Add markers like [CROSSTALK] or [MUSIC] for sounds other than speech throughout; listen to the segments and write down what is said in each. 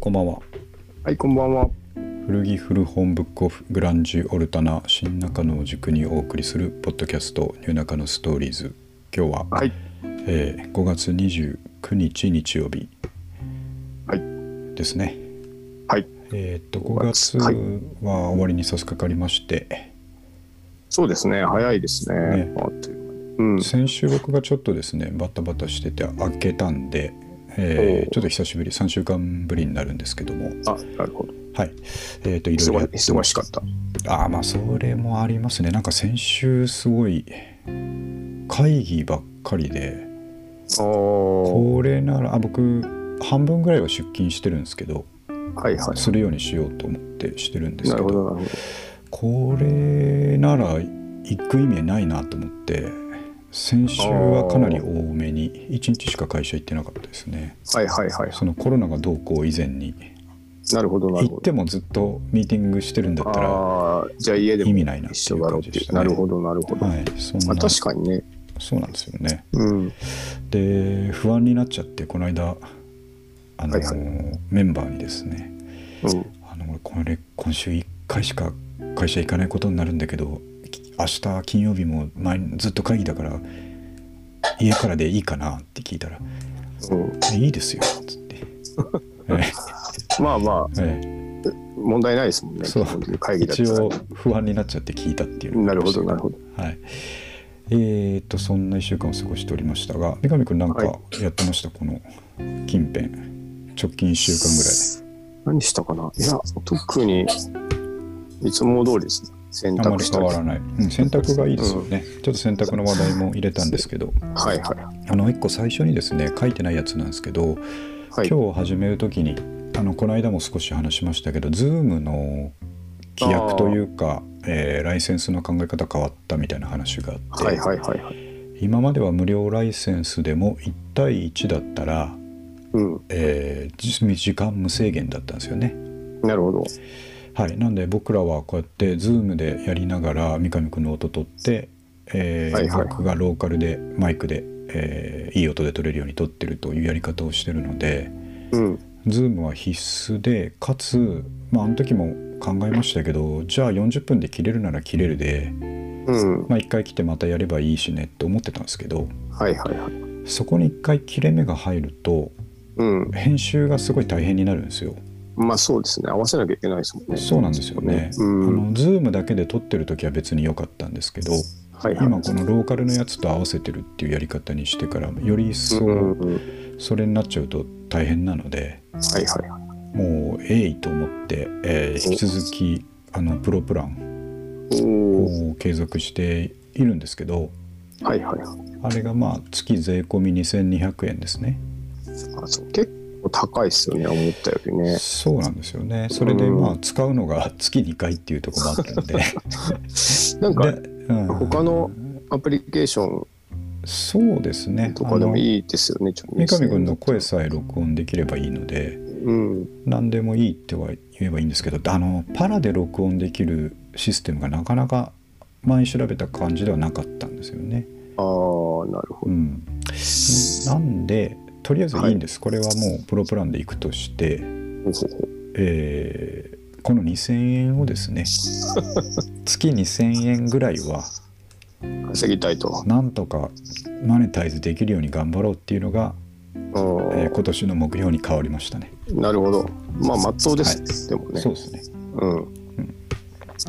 こんばんは。はい、こんばんは。古着古本ブックオフグランジオルタナ新中野を軸にお送りするポッドキャストニューナカのストーリーズ。今日は、はい。えー5月29日日曜日はい。ですね。はい。えっと5月はいは終わりに差し掛かりまして、そうですね。早いですね。ねうん。先週僕がちょっとですねバタバタしてて開けたんで、えーちょっと久しぶり3週間ぶりになるんですけども、あ、なるほど。はい。えっ、といろいろ忙しかった。ああまあそれもありますねなんか先週すごい会議ばっかりでああ。はこれならあ僕半分ぐらいは出勤してるんですけどいはい。するようにしようと思ってしてるんですけどこれなら行く意味ないなと思って先週はかなり多めに1日しか会社行ってなかったですねど。はいはいはい。そのコロナがどうこう以前になるほど、なるほど。行ってもずっとミーティングしてるんだったらじゃあ家でも意味ないなっていう。感じでしたねなるほど、なるほど。はいそんなまあ確かにね。そうなんですよねうん。で不安になっちゃってこの間あの、はいはいメンバーにですねうん。「あの俺これ今週1回しか会社行かないことになるんだけどき明日金曜日も前ずっと会議だから家からでいいかな?」って聞いたらうん、「いいですよ」っつって。[LAUGHS] えまあまあ、ええ問題ないですもんね。そう会議だ一ら応不安になっちゃって聞いたっていうなるほど、なるほど。はいえー、とそんな1週間を過ごしておりましたが三上君なんかはやってました、この近辺直近1週間ぐらい何したかな？いや、特に、いつも通りですね。洗あまり濯したり。変わらない、うん、洗濯がいいですよね、ちょっと洗濯の話題も入れたんですけどはいはい。あの1個最初にですね書いてないやつなんですけど、はい。今日始める時にあのこの間も少し話しましたけど Zoom の規約というか、えーライセンスの考え方変わったみたいな話があって、はいはいはいはい。今までは無料ライセンスでも1対1だったら、うん。えーじ時間無制限だったんですよね。なるほど。はい、なんで僕らはこうやって Zoom でやりながら三上君の音取って、えーはいはい僕がローカルでマイクで、えーいい音で取れるように撮ってるというやり方をしてるのでうん。Zoom は必須でかつ、まあ、あの時も考えましたけどじゃあ40分で切れるなら切れるで、うん。まあ、1回来てまたやればいいしねって思ってたんですけどはいはいはい。そこに1回切れ目が入るとうん。編集がすごい大変になるんですよ。まあそうですね。合わせなきゃいけないですもんね。そうなんですよね。あうん。の Zoom だけで撮ってる時は別に良かったんですけどはいはい。今このローカルのやつと合わせてるっていうやり方にしてからより一層うん。それになっちゃうと大変なのではいはいはい。もうえいと思って、えー引き続きあのプロプラン。を継続しているんですけどはいはいはい。あれがまあ月税込み2200円ですね。あそう結構高いですよね。思ったよりね。そうなんですよね。それでうんまあ使うのが月2回っていうところもあったので [LAUGHS] なんか他のアプリケーションそうですね。とかでもいいいですよね。ちょっと三上君の声さえ録音できればいいのでうん。何でもいいっては言えばいいんですけどあのパラで録音できるシステムがなかなか前に調べた感じではなかったんですよね。ああ、なるほど。うん、なんでとりあえずいいんです、これはもうプロプランでいくとして、[LAUGHS] えーこの2,000円をですね [LAUGHS] 月2,000円ぐらいは稼ぎたいと。なんとかマネタイズできるように頑張ろうっていうのが、うんえー今年の目標に変わりましたね。なるほど。まあ、まっとうです、でもね。そうですねうん。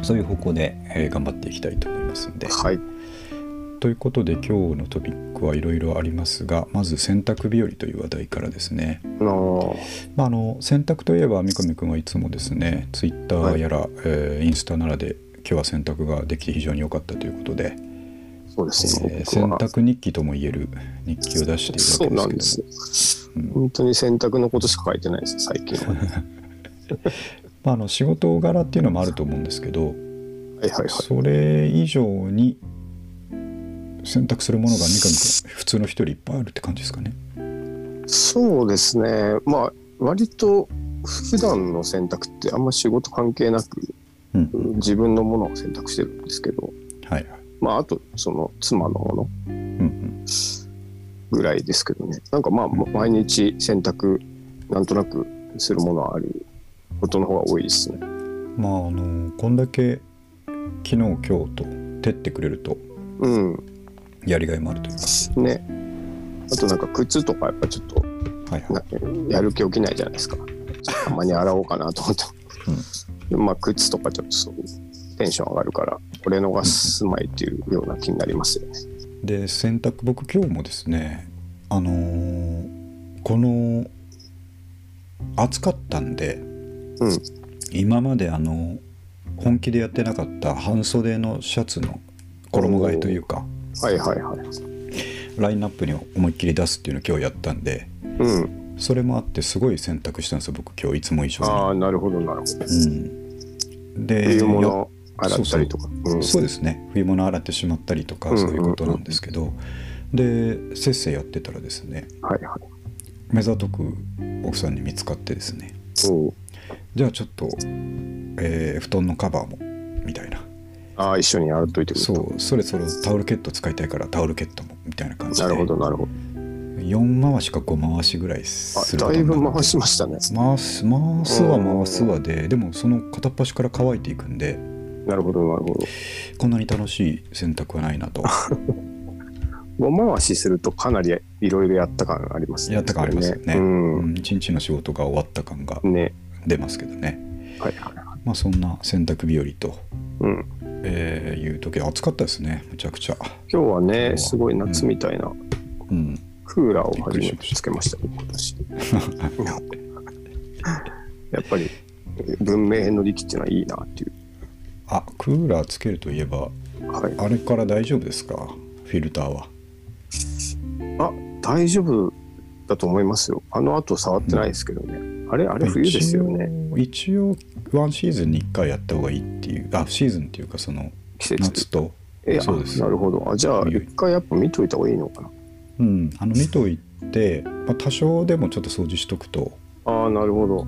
そういう方向で、えー頑張っていきたいと思いますんで。はい。ということで今日のトピックはいろいろありますがまず洗濯日和という話題からですね、まあ、あの洗濯といえば三上君はいつもですねツイッターやら、えーインスタならで今日は洗濯ができて非常に良かったということで、そうですね。えー洗濯日記ともいえる日記を出しているわけですけども。そうなんですうん。本当に洗濯のことしか書いてないです、最近は。は [LAUGHS] いまあ、あの仕事柄っていうのもあると思うんですけどはいはい。それ以上に洗濯するものが三上君普通の人よりいっぱいあるって感じですかね。そうですね。まあ、割と普段の洗濯ってあんま仕事関係なく、うん自分のものを洗濯してるんですけど、はいはいまあ、あと、その妻のものうんうんぐらいですけどね。なんかまあ、毎日洗濯、なんとなくするものはあることの方が多いですね。まああのこんだけ昨日今日と照ってくれるとうん。やりがいもあるというかね。あとなんか靴とかやっぱちょっとはいはないやる気起きないじゃないですか。たまに洗おうかなと思って。でまあ靴とかちょっとそうテンション上がるから、俺のが住まいっていうような気になりますよね。で洗濯僕今日もですねあのーこの暑かったんでうん。今まであの本気でやってなかった半袖のシャツの衣替えというかはいはいはい。ラインナップに思いっきり出すっていうのを今日やったんでうん。それもあってすごい洗濯したんですよ僕今日いつも以上に。ああ、なるほどなるほど。うん、で冬物洗ったりとか。うんそうですね冬物洗ってしまったりとかうんそういうことなんですけど、でせっせやってたらですねはいはい。目ざとく奥さんに見つかってですねじゃあちょっと、えー布団のカバーもみたいなああ、一緒に洗っといてく。そうそれそれタオルケット使いたいからタオルケットもみたいな感じでなるほどなるほど。4回しか5回しぐらいあするだいぶ回しましたね。回す回すは回すはででもその片っ端から乾いていくんでなるほどなるほど。こんなに楽しい洗濯はないなと [LAUGHS] 5回しするとかなりいろいろやった感ありますね。やった感ありますよねううんん一日の仕事が終わった感が。出ますけどねはいはいはい。まあそんな洗濯日和と、うん。えーいう時暑かったですねむちゃくちゃ今日はね、はすごい夏みたいなうんクーラーを初めてつけましたね、今年。[LAUGHS] やっぱり文明の力っていうのはいいなっていう。あクーラーつけるといえばはい。あれから大丈夫ですか？フィルターはあ、大丈夫だと思いますよ。あの後触ってないですけどね。あれあれ冬ですよね。一応一応ワンシーズンに1回やった方がいいっていうあシーズンっていうかその季節夏とえそうですなるほど。あじゃあ、冬一回やっぱ見といた方がいいのかな。うんあの見といて、まあ、多少でもちょっと掃除しとくとああ、なるほど。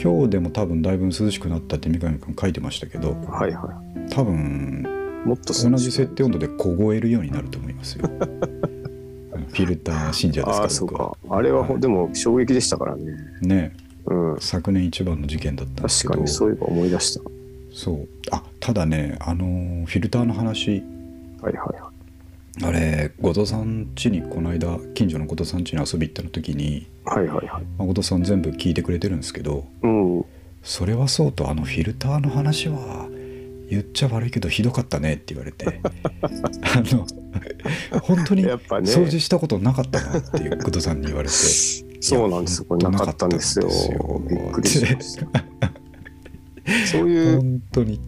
今日でも多分だいぶ涼しくなったって三上君書いてましたけどはいは多分い。もっと同じ設定温度で凍えるようになると思いますよ [LAUGHS] フィルター信者ですああ、からそうか。あれはほ、はいでも衝撃でしたからね。ねうん。昨年一番の事件だったんですけど確かにそういえば思い出した。そうあただねあのーフィルターの話はいはいはい。あれ後藤さん家にこの間近所の後藤さん家に遊び行ったの時に、はいはいはい。まあ、後藤さん全部聞いてくれてるんですけどうん。それはそうとあのフィルターの話は言っちゃ悪いけどひどかったねって言われて [LAUGHS] あの本当に掃除したことなかったなっていう後藤さんに言われて [LAUGHS] そうなんですよ。これなかったんですよ。びっくりしました。[LAUGHS] そういう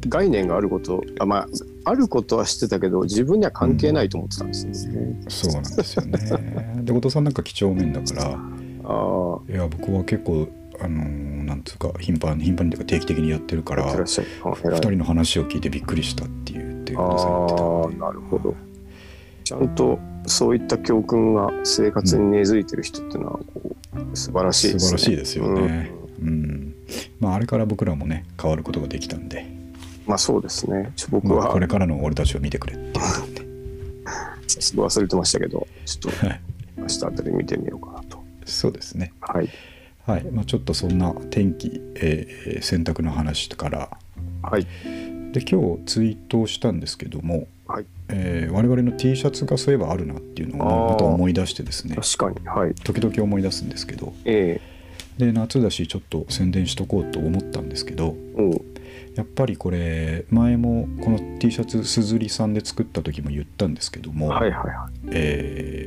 概念があること、あまあ、あることは知ってたけど、自分には関係ないと思ってたんですよね。そうなんですよねで後藤さんなんか几帳面だからああ、いや僕は結構あのーなんつうか頻繁に頻繁にというか定期的にやってるからやってらっしゃる。あ2偉い人の話を聞いてびっくりしたって言ってたんあ、でなるほど。ちゃんとそういった教訓が生活に根付いてる人っていうのはこう素晴らしいですね。素晴らしいですよね。うん、まああれから僕らもね変わることができたんで、うんまあそうですね。僕まあ、はこれからの俺たちを見てくれってことで、すごい忘れてましたけど、ちょっとはい、明日あたり見てみようかなと。そうですね。はい。はい、まあちょっとそんな天気、えー洗濯の話からはい。で今日ツイートをしたんですけども、はい。えー我々の T シャツがそういえばあるなっていうのをまた思い出してですね確かに。はい。時々思い出すんですけどえで夏だしちょっと宣伝しとこうと思ったんですけどやっぱりこれ前もこの T シャツすずりさんで作った時も言ったんですけども、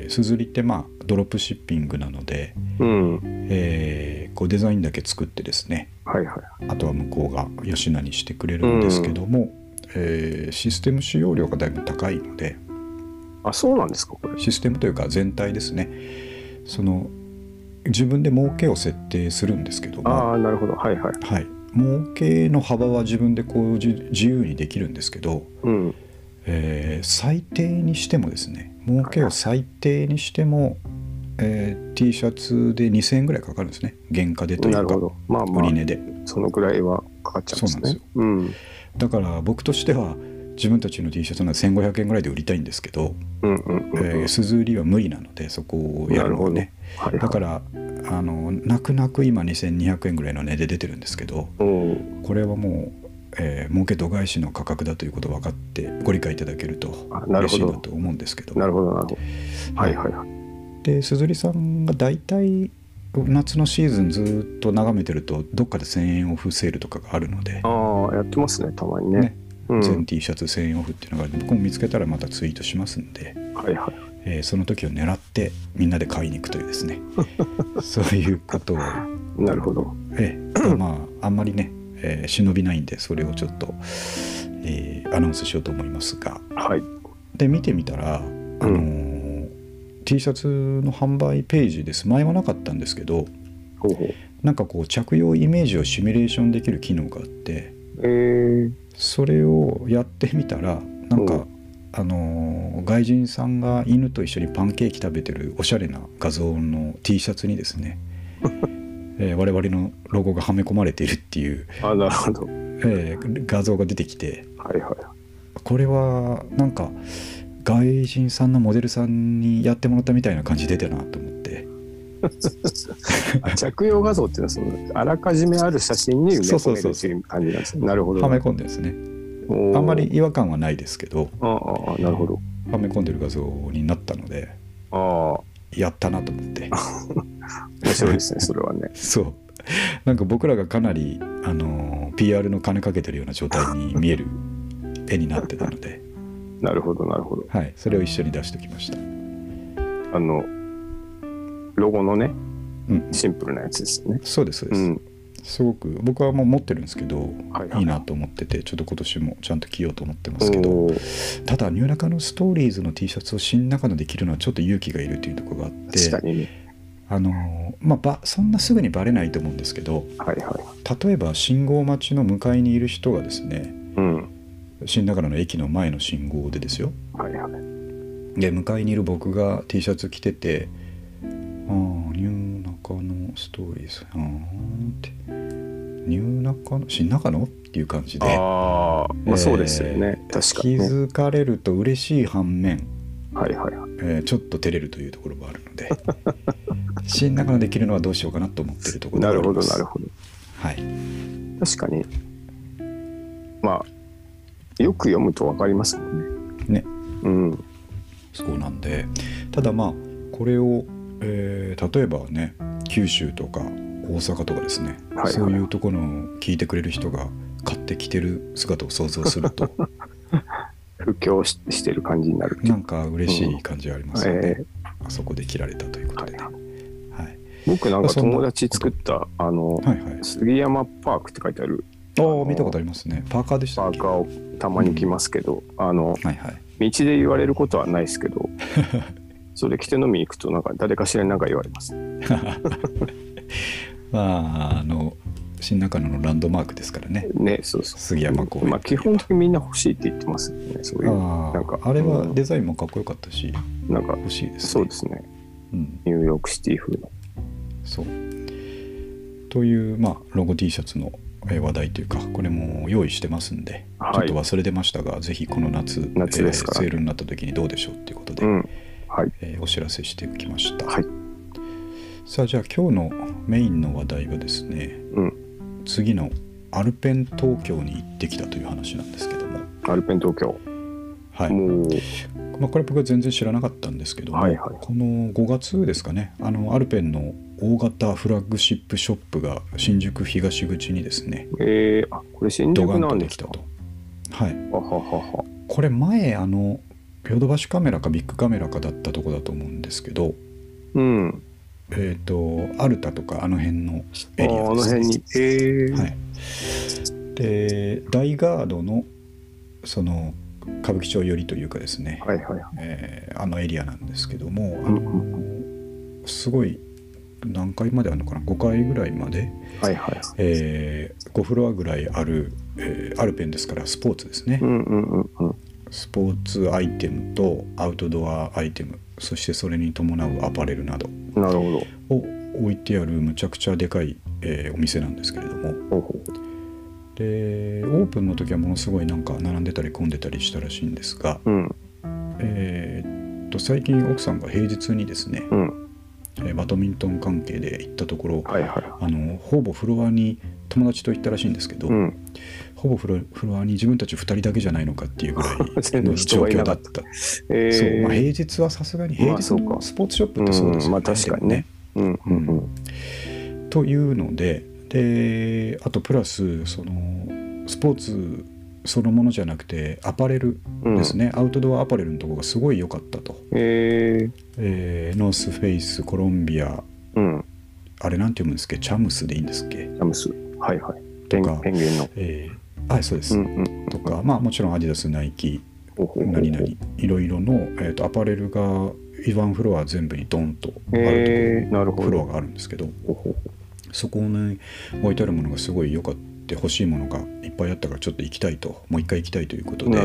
すずりってまあドロップシッピングなので、うん。えーこうデザインだけ作ってですねはいはい。あとは向こうが吉名にしてくれるんですけども、えーシステム使用量がだいぶ高いのであ、そうなんですか、これ。システムというか全体ですねその自分で儲けを設定するんですけども、ああ、なるほど。はいはい。はい、儲けの幅は自分でこうじ自由にできるんですけど、うん。えー最低にしてもですね儲けを最低にしても、えー T シャツで2000円ぐらいかかるんですね原価でというか。まあまあ売り、値でそのぐらいはかかっちゃうんですね。そうなんですうん。だから僕としては自分たちの T シャツなら1500円ぐらいで売りたいんですけど、うんうんうんうん。えー鈴売りは無理なのでそこをやるのはねはいはいだからあの泣く泣く今2200円ぐらいの値で出てるんですけどうん。これはもう、えー儲け度外視の価格だということを分かってご理解いただけると嬉しいなと思うんですけどなるほどなるほど。はいはいはい。で鈴木さんが大体夏のシーズンずっと眺めてるとどっかで1000円オフセールとかがあるので、ああ、やってますね、たまにね。ねうん。全 T シャツ1000円オフっていうのが僕も見つけたらまたツイートしますんで、はいはい。えーその時を狙ってみんなで買いに行くというですね [LAUGHS] そういうことを、なるほど。ええまああんまりね、えー忍びないんでそれをちょっと、えーアナウンスしようと思いますがはい。で見てみたら、あのー T シャツの販売ページです前はなかったんですけどほ。なんかこう着用イメージをシミュレーションできる機能があってえー、それをやってみたらなんかうん、あのー外人さんが犬と一緒にパンケーキ食べてるおしゃれな画像の T シャツにですね、[LAUGHS] えー我々のロゴがはめ込まれているっていう、あ、なるほど。えー画像が出てきてはいはい。これはなんか外人さんのモデルさんにやってもらったみたいな感じ出てるなと思ってあ着用画像っていうのはそのあらかじめある写真に埋め込めるっていう感じなんですね。なるほど。はめ込んでですねあんまり違和感はないですけどあああなるほど。はめ込んでる画像になったのでああやったなと思って面白いですねそれはね。[LAUGHS] そうなんか僕らがかなり、あのー PR の金かけてるような状態に見える絵になってたので、なるほどなるほど。はい、それを一緒に出しておきましたあのロゴのねうんシンプルなやつですね。そうですそうです、うん。すごく僕はもう持ってるんですけど、はいはいいいなと思っててちょっと今年もちゃんと着ようと思ってますけどただニューナカのストーリーズの T シャツを新中野で着るのはちょっと勇気がいるというところがあって確かにね。あのーまあばそんなすぐにバレないと思うんですけどはいはい。例えば信号待ちの向かいにいる人がですねうん。新中野の駅の前の信号でですよはいはい。で向かいにいる僕が T シャツ着てて「ああニューナカのストーリーズあーって「ニューナカの新中野?」っていう感じでああ、まあそうですよね。えー確かに、ね。気づかれると嬉しい反面、はいはいはい。えーちょっと照れるというところもあるので新中野できるのはどうしようかなと思ってるところでなるほどなるほど。はい確かにまあよく読むとわかりますもんね。ね。うん。そうなんでただまあこれを、えー例えばね九州とか大阪とかですね、はいはい。そういうところの聞いてくれる人が買ってきてる姿を想像すると [LAUGHS] 布教ししてる感じになるなんか嬉しい感じがありますよね、えあそこで切られたということでね、ははい。僕なんか友達作ったあの、はいはい。杉山パークって書いてあるああ見たことありますね。パーカーでしたパーカーをたまに着ますけど、あのはいはい。道で言われることはないですけど [LAUGHS] それ着て飲みに行くとなんか誰かしらになんか言われます。[LAUGHS] まああの新中野のランドマークですからね。ねそうそう。杉山公園。まあ基本的にみんな欲しいって言ってますよねそういう。あなんかああれはうん。デザインもかっこよかったしなんか欲しいですね。そうですね。うん。ニューヨークシティ風の。そう。という、まあ、ロゴ T シャツのえー話題というかこれも用意してますんで、はいちょっと忘れてましたがぜひこの夏夏ですかえーセールになった時にどうでしょうっていうことで、うん。はい。えーお知らせしておきました、はい。さあじゃあ今日のメインの話題はですねうん。次のアルペン東京に行ってきたという話なんですけども、アルペン東京。はいまあ、これ僕は全然知らなかったんですけども、はいはいこの5月ですかねあのアルペンの大型フラッグシップショップが新宿東口にですねえー、あ、これ新宿なんできたと。はい、はははは。これ前あのヨドバシカメラかビッグカメラかだったとこだと思うんですけどうん。えっ、とアルタとかあの辺のあエリアあのです、ね、辺に。えー、はい、で大ガードのその歌舞伎町寄りというかですね、はいはいはい。えーあのエリアなんですけども、あうのすごい何階まであるのかな？5階ぐらいまで、はいはい。えー5フロアぐらいある、えーアルペンですからスポーツですね、うんうんうんうん。スポーツアイテムとアウトドアアイテムそしてそれに伴うアパレルなどなるほど。を置いてあるむちゃくちゃでかい、えーお店なんですけれどもほうほでオープンの時はものすごいなんか並んでたり混んでたりしたらしいんですが、うん。えーっと最近奥さんが平日にですね、うん。えーバドミントン関係で行ったところ、はいはあのほぼフロアに友達と行ったらしいんですけど、い。うん。ほぼフロフロアに自分たち2人だけじゃないのかっていうぐらいの [LAUGHS] 状況だったた。えそうまあ、ー。平日はさすがにまあ平日のスポーツショップってそうですよね。うんまあ確かにねうん。うん。うん。というのでであとプラスそのスポーツそのものじゃなくてアパレルうんですね、アウトドアアパレルのところがすごい良かったと、えー。えーノースフェイスコロンビアうん。あれなんて読むんですっけ？チャムスでいいんですっけ、ジャムス。はいはい。ペンとかペンギンの。えーあそうです、うんうん。とかまあもちろんアディダスナイキ何々いろいろの、えー、とアパレルがワンフロア全部にドンとある。ところフロアがあるんですけどそこに置いてあるものがすごい良かった欲しいものがいっぱいあったからちょっと行きたいともう一回行きたいということで。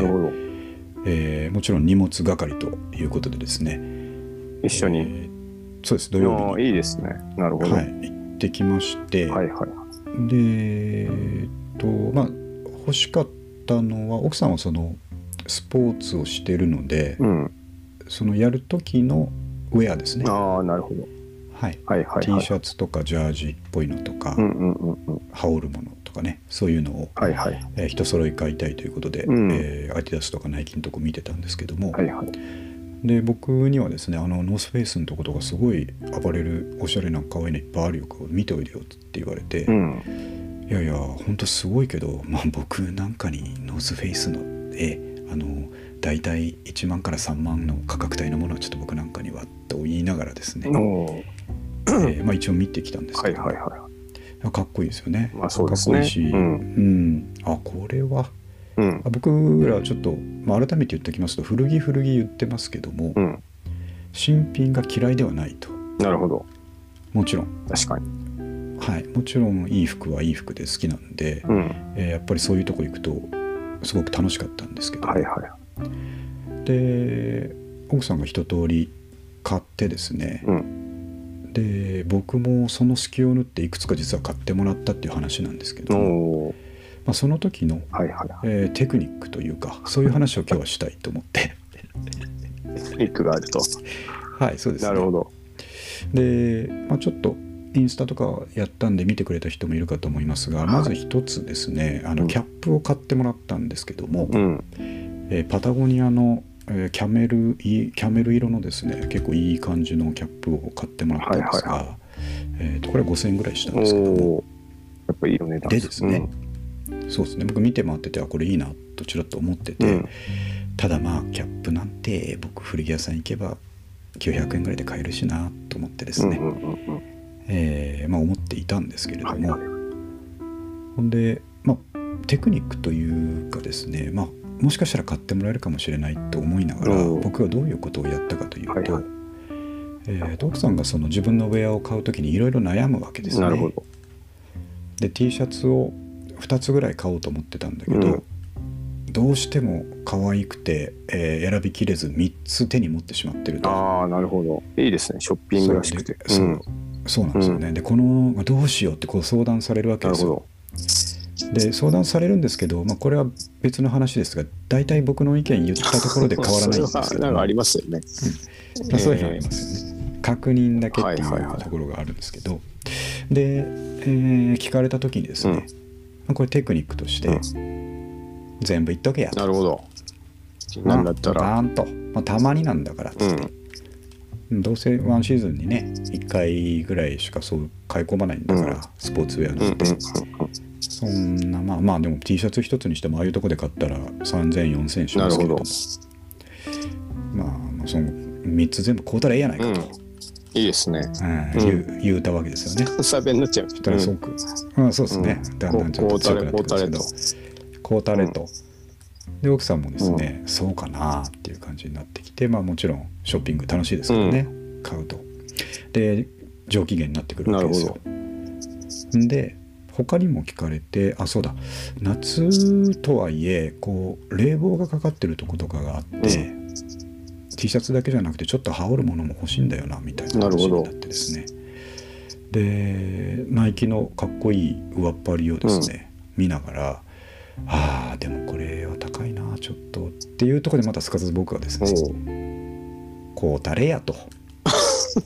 えーもちろん荷物係ということでですね一緒に。えーそうです土あ曜日あいいですね。なるほど。に、は、はいい行ってきまして、はい。でえーっとまあ欲しかったのは奥さんはそのスポーツをしてるので、うん。そのやる時のウェアですね、ああ、なるほど。はいはいはい、T はい。シャツとかジャージっぽいのとか、うんうんうんうん。羽織るものとかねそういうのを、はいはい。えー一揃い買いたいということで、うんえーアディダスとかナイキのとこ見てたんですけども、はいはい。で僕にはですねあのノースフェイスのとことかすごいアパレルおしゃれな可愛いのいっぱいあるよ見ておいでよって言われて、うん。いやいや本当すごいけど、まあ、僕なんかにノースフェイスのえあの大体1万から3万の価格帯のものはちょっと僕なんかにはと言いながらですね、えーまあ、一応見てきたんですけど、はいはいはい。かっこいいですよね。まあそうですねかっこいいし、うんうんあこれはうんあ。僕らちょっと、まあ、改めて言っておきますと古着古着言ってますけども、うん。新品が嫌いではないとなるほど。もちろん確かに。はいもちろんいい服はいい服で好きなんで、うん。えーやっぱりそういうとこ行くとすごく楽しかったんですけど、はいはい。で奥さんが一通り買ってですね、うん。で僕もその隙を縫っていくつか実は買ってもらったっていう話なんですけどまあ、その時の、はいはい。えーテクニックというかそういう話を今日はしたいと思ってテクニックがあると。はいそうです、ね、なるほど。で、まあ、ちょっとインスタとかやったんで見てくれた人もいるかと思いますが、はいまず一つですねあうんのキャップを買ってもらったんですけども、うん。えーパタゴニアの、えーキャメルいいキャメル色のですね結構いい感じのキャップを買ってもらったんですが、はいはえーとこれは5000円ぐらいしたんおですけども。やっぱいいお値段でですね、そうですね僕見て回っててあこれいいなとちらっと思ってて、うん。ただまあキャップなんて僕古着屋さん行けば900円ぐらいで買えるしなと思ってですね、うんうんうんうん。えーまあ、思っていたんですけれども、はいはい。ほんで、まあ、テクニックというかですね、まあ、もしかしたら買ってもらえるかもしれないと思いながらうん僕はどういうことをやったかというと,、はいはいえーと奥さんがその自分のウェアを買う時にいろいろ悩むわけですね。なるほど。で T シャツを2つぐらい買おうと思ってたんだけど、うんどうしても可愛くて、えー選びきれず3つ手に持ってしまってると。ああ、なるほど。いいですね。ショッピングらしくて。そううんそうなんですよね、でこのどうしようってこう相談されるわけですなるほよど。で相談されるんですけど、まあ、これは別の話ですが大体僕の意見言ったところで変わらないんですけど [LAUGHS] ありますよね。まあそういうのありますよね、確認だけっていはいはいはいうところがあるんですけど、で、えー聞かれた時にですね、うんまあこれテクニックとして、うん。全部言っとけやと。なるほど。なんだったら。まあなんと、まあ、たまになんだからっつって、どうせワンシーズンにね1回ぐらいしかそう買い込まないんだから、うん。スポーツウェアうんうんなんて、そんなまあまあでも T シャツ一つにしてもああいうとこで買ったら30004000しますけれども。なるまあまあその3つ全部買うたらええやないかと、うんいいですね。うん。言う言うたわけですよね。関西弁になっちゃう。そしたらすごく、うんそうですね、うん。だんだんちょっと強くなってくるんですけどここうたれと。で奥さんもですね、そうかなっていう感じになってきてまあもちろんショッピング楽しいですからね、買うと。で上機嫌になってくるわけですよ。んで他にも聞かれてあそうだ。夏とはいえこう冷房がかかってるとことかがあって、T シャツだけじゃなくてちょっと羽織るものも欲しいんだよなみたいな話になってですね。でナイキのかっこいい上っ張りをですね、見ながらああでもこれは高いなちょっとっていうところでまたすかさず僕はですねこう誰やと。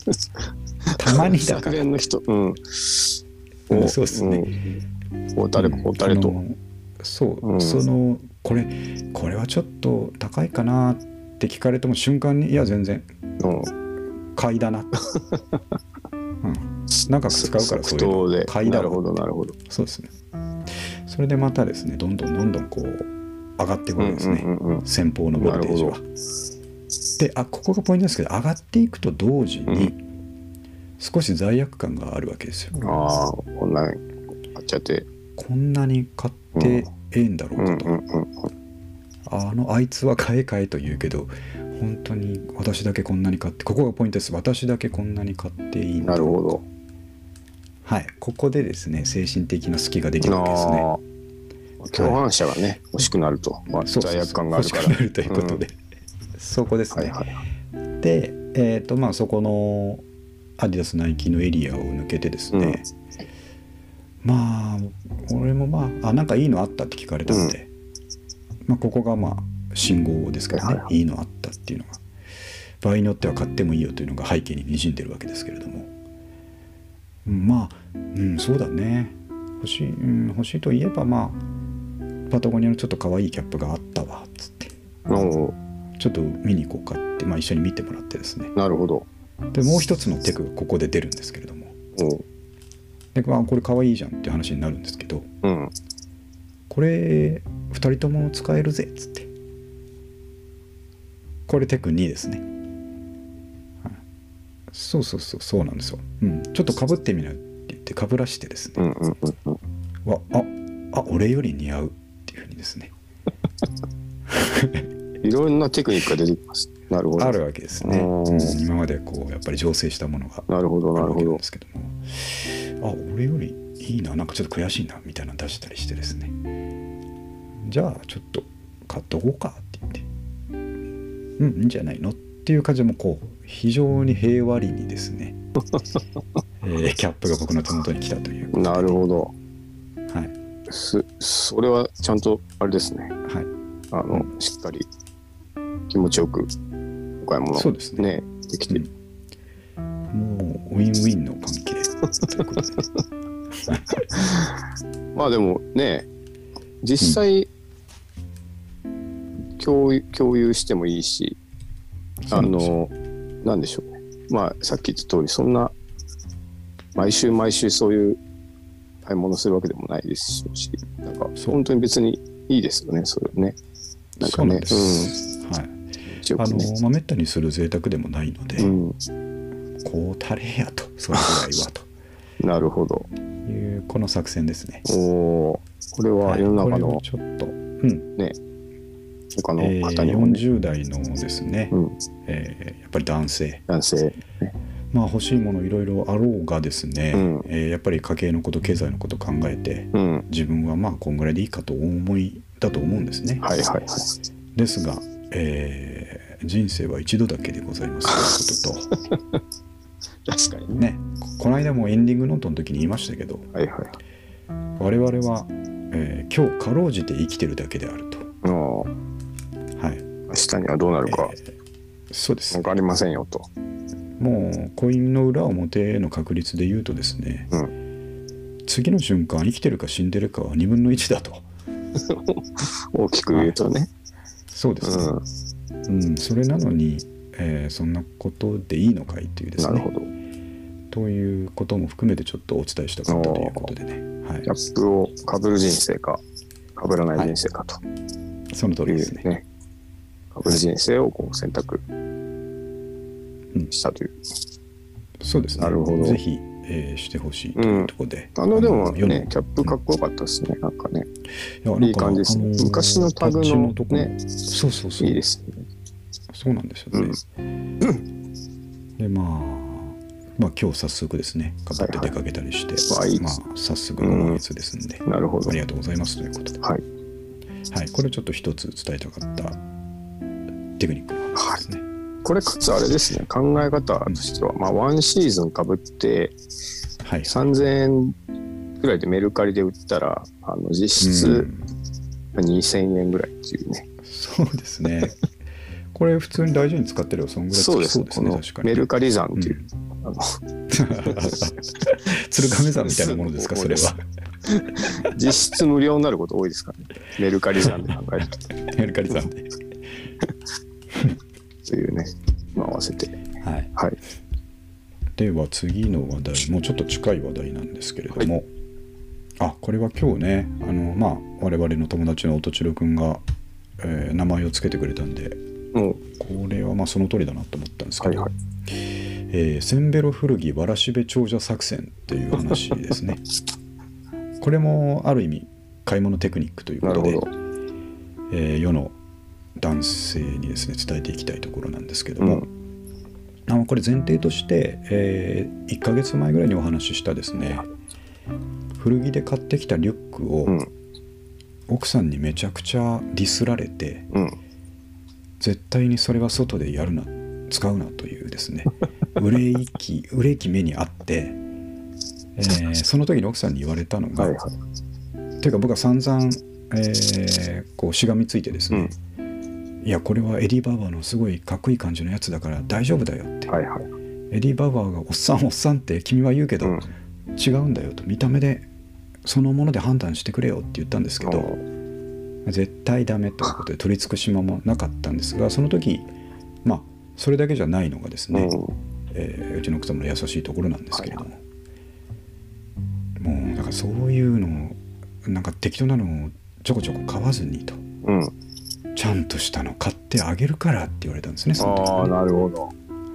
[LAUGHS] たまにだか昨ら。年の人、うん。うんそうっすね。うん。お誰お誰と。そう、うん。そのこれこれはちょっと高いかなって聞かれても瞬間にいや全然。うん。買いだな、[LAUGHS] うん、長く使うからそういう。の。買いだわなるほど、なるほど。そうですね。それでまたですねどんどんどんどんこう上がっていくわけですね、うんうんうん先方のボルテージは。なるであここがポイントですけど上がっていくと同時に少し罪悪感があるわけですよ、ああ、こんなに買っちゃって。こんなに買ってええんだろううんかと、うんうん。あのあいつは買え買えと言うけど本当に私だけこんなに買ってここがポイントです。私だけこんなに買っていいな。るほど。はい。ここでですね精神的な隙ができるわけですね。共犯者がね、欲しくなると。まあ罪悪感があるから。欲しくなるということで、そこですね、はいはい。でえっ、とまあそこのアディダスナイキのエリアを抜けてですね、まあ俺もまああなんかいいのあったって聞かれたので、まあここがまあ信号ですからね、はいはいのあったっていうのが。場合によっては買ってもいいよというのが背景ににじんでるわけですけれども。まあうんそうだね。欲しい、うん、欲しいといえばまあパタゴニアのちょっと可愛いキャップがあったわっつって。おちょっと見に行こうかって、まあ、一緒に見てもらってですね。なるほど。でもう一つのテクがここで出るんですけれども。おで、まあ、これ可愛いじゃんっていう話になるんですけど。うん。これ2人とも使えるぜっつって。これテク2ですね、はい、そうそうそうそうなんですよ、うん、ちょっとかぶってみなよって言ってかぶらしてですね、うんうんうんうん。わああ俺より似合うっていうふうにですね。[LAUGHS] いろんなテクニックが出てきます。なるほど。あるわけですね、今までこうやっぱり醸成したものがなるほど、なるほど。で。すけども。あ俺よりいいな。なんかちょっと悔しいなみたいなの出したりしてですねじゃあちょっと買っとこうかって言って。うんいいんじゃないの？っていう感じでもうこう非常に平和裏にですね、[LAUGHS] えーキャップが僕の手元に来たということで。なるほど。はい。す、それはちゃんと、あれですね。はい。あの、しっかり気持ちよくお買い物そうですね。ね、できて。もうウィンウィンの関係ということで、[LAUGHS] まあでもね、実際、共有共有してもいいし、あの、なんでしょうね。まあ、さっき言った通り、そんな、毎週毎週そういう買い物するわけでもないですし、なんか、本当に別にいいですよね、それね。なんかねそうなんで、す、はい。あのね。まあ、めったにする贅沢でもないので、うん、こうたれやとそれぐらいはと。[LAUGHS] なるほど。いうこの作戦ですね。おおー。これは世の中のこれをちょっと、うん他のえー、方にもね、40代のですね、うん、えーやっぱり男性、男性、ね、まあ、欲しいものいろいろあろうがですね、うん。えーやっぱり家計のこと経済のこと考えてうん、自分はまあこんぐらいでいいかとお思いだと思うんですね。はいはいはい。ですが、えー人生は一度だけでございます。ということと確かにね。ね。ここの間もエンディングノートの時に言いましたけどはいはい。我々は、えー今日かろうじて生きてるだけであると。もはい、う明日にはどうなるか。えーそうです。分かりませんよと。もうコインの裏表の確率で言うとですね、う次の瞬間生きてるか死んでるかは2分の1だと。[LAUGHS] 大きく言うとね。そうですね、うん。それなのに、えーそんなことでいいのかいというですね。なるほど。ということも含めてちょっとお伝えしたかったということでね、はい。ギャ、ップをかぶる人生か、かぶらない人生かと。その通りいですね。うね。人生をこう選択したという。そうですね。なるほど。ぜひ、えーしてほしいというところで、あのでもね、キャップかっこよかったですね。なんかね、いいい感じですねあのー昔のタグのとこねそうそうそう。いいですね。そうなんですよね、でまあまあ今日早速ですね。かぶって出かけたりして、はいはい。まあ早速の今月ですんで、なるほど。あり。がとうございますということで、はい。はい、これちょっと一つ伝えたかったテクニックの話ですね。これかつあれですね、考え方としては、まあ、ワンシーズンかぶってはい、3000円ぐぐらいでメルカリで売ったらあの実質2000円ぐらいっていうね、そうですね。これ普通に大事に使ってればそんぐらいそうですね確かに。メルカリ山っていう、あの鶴亀山みたいなものですかそれは。[LAUGHS] 実質無料になること多いですからね。メルカリ山で考えると。[LAUGHS] メルカリさんで [LAUGHS] というね、まあ、合わせて。はい。はい。では次の話題もうちょっと近い話題なんですけれども、あこれは今日ねあのまあ我々の友達の音千代くんが、えー名前を付けてくれたんでもうこれはまあその通りだなと思ったんですけど、はいはい。えーセンベロ古着わらしべ長者作戦っていう話ですね。[LAUGHS] これもある意味買い物テクニックということでえー世の男性にですね伝えていきたいところなんですけども、あのこれ前提として、え1ヶ月前ぐらいにお話ししたですね古着で買ってきたリュックをうん。奥さんにめちゃくちゃディスられてうん。絶対にそれは外でやるな使うなというですね憂いき [LAUGHS] 憂いき目にあって、えー [LAUGHS] その時に奥さんに言われたのが、はいはい。ていうか僕は散々、えーこうしがみついてですね、いやこれはエディ・バウアーのすごいかっこいい感じのやつだから大丈夫だよって、はいはい。エディ・バウアーがおっさんおっさんって君は言うけど、うん。違うんだよと。見た目でそのもので判断してくれよって言ったんですけど、絶対ダメということで取り付く島もなかったんですがその時まあそれだけじゃないのがですね、うん。えーうちの奥様の優しいところなんですけれども、もうだからそういうのをなんか適当なのをちょこちょこ買わずにと。うんちゃんとしたの買ってあげるからって言われたんですねその時ああはね。なるほど。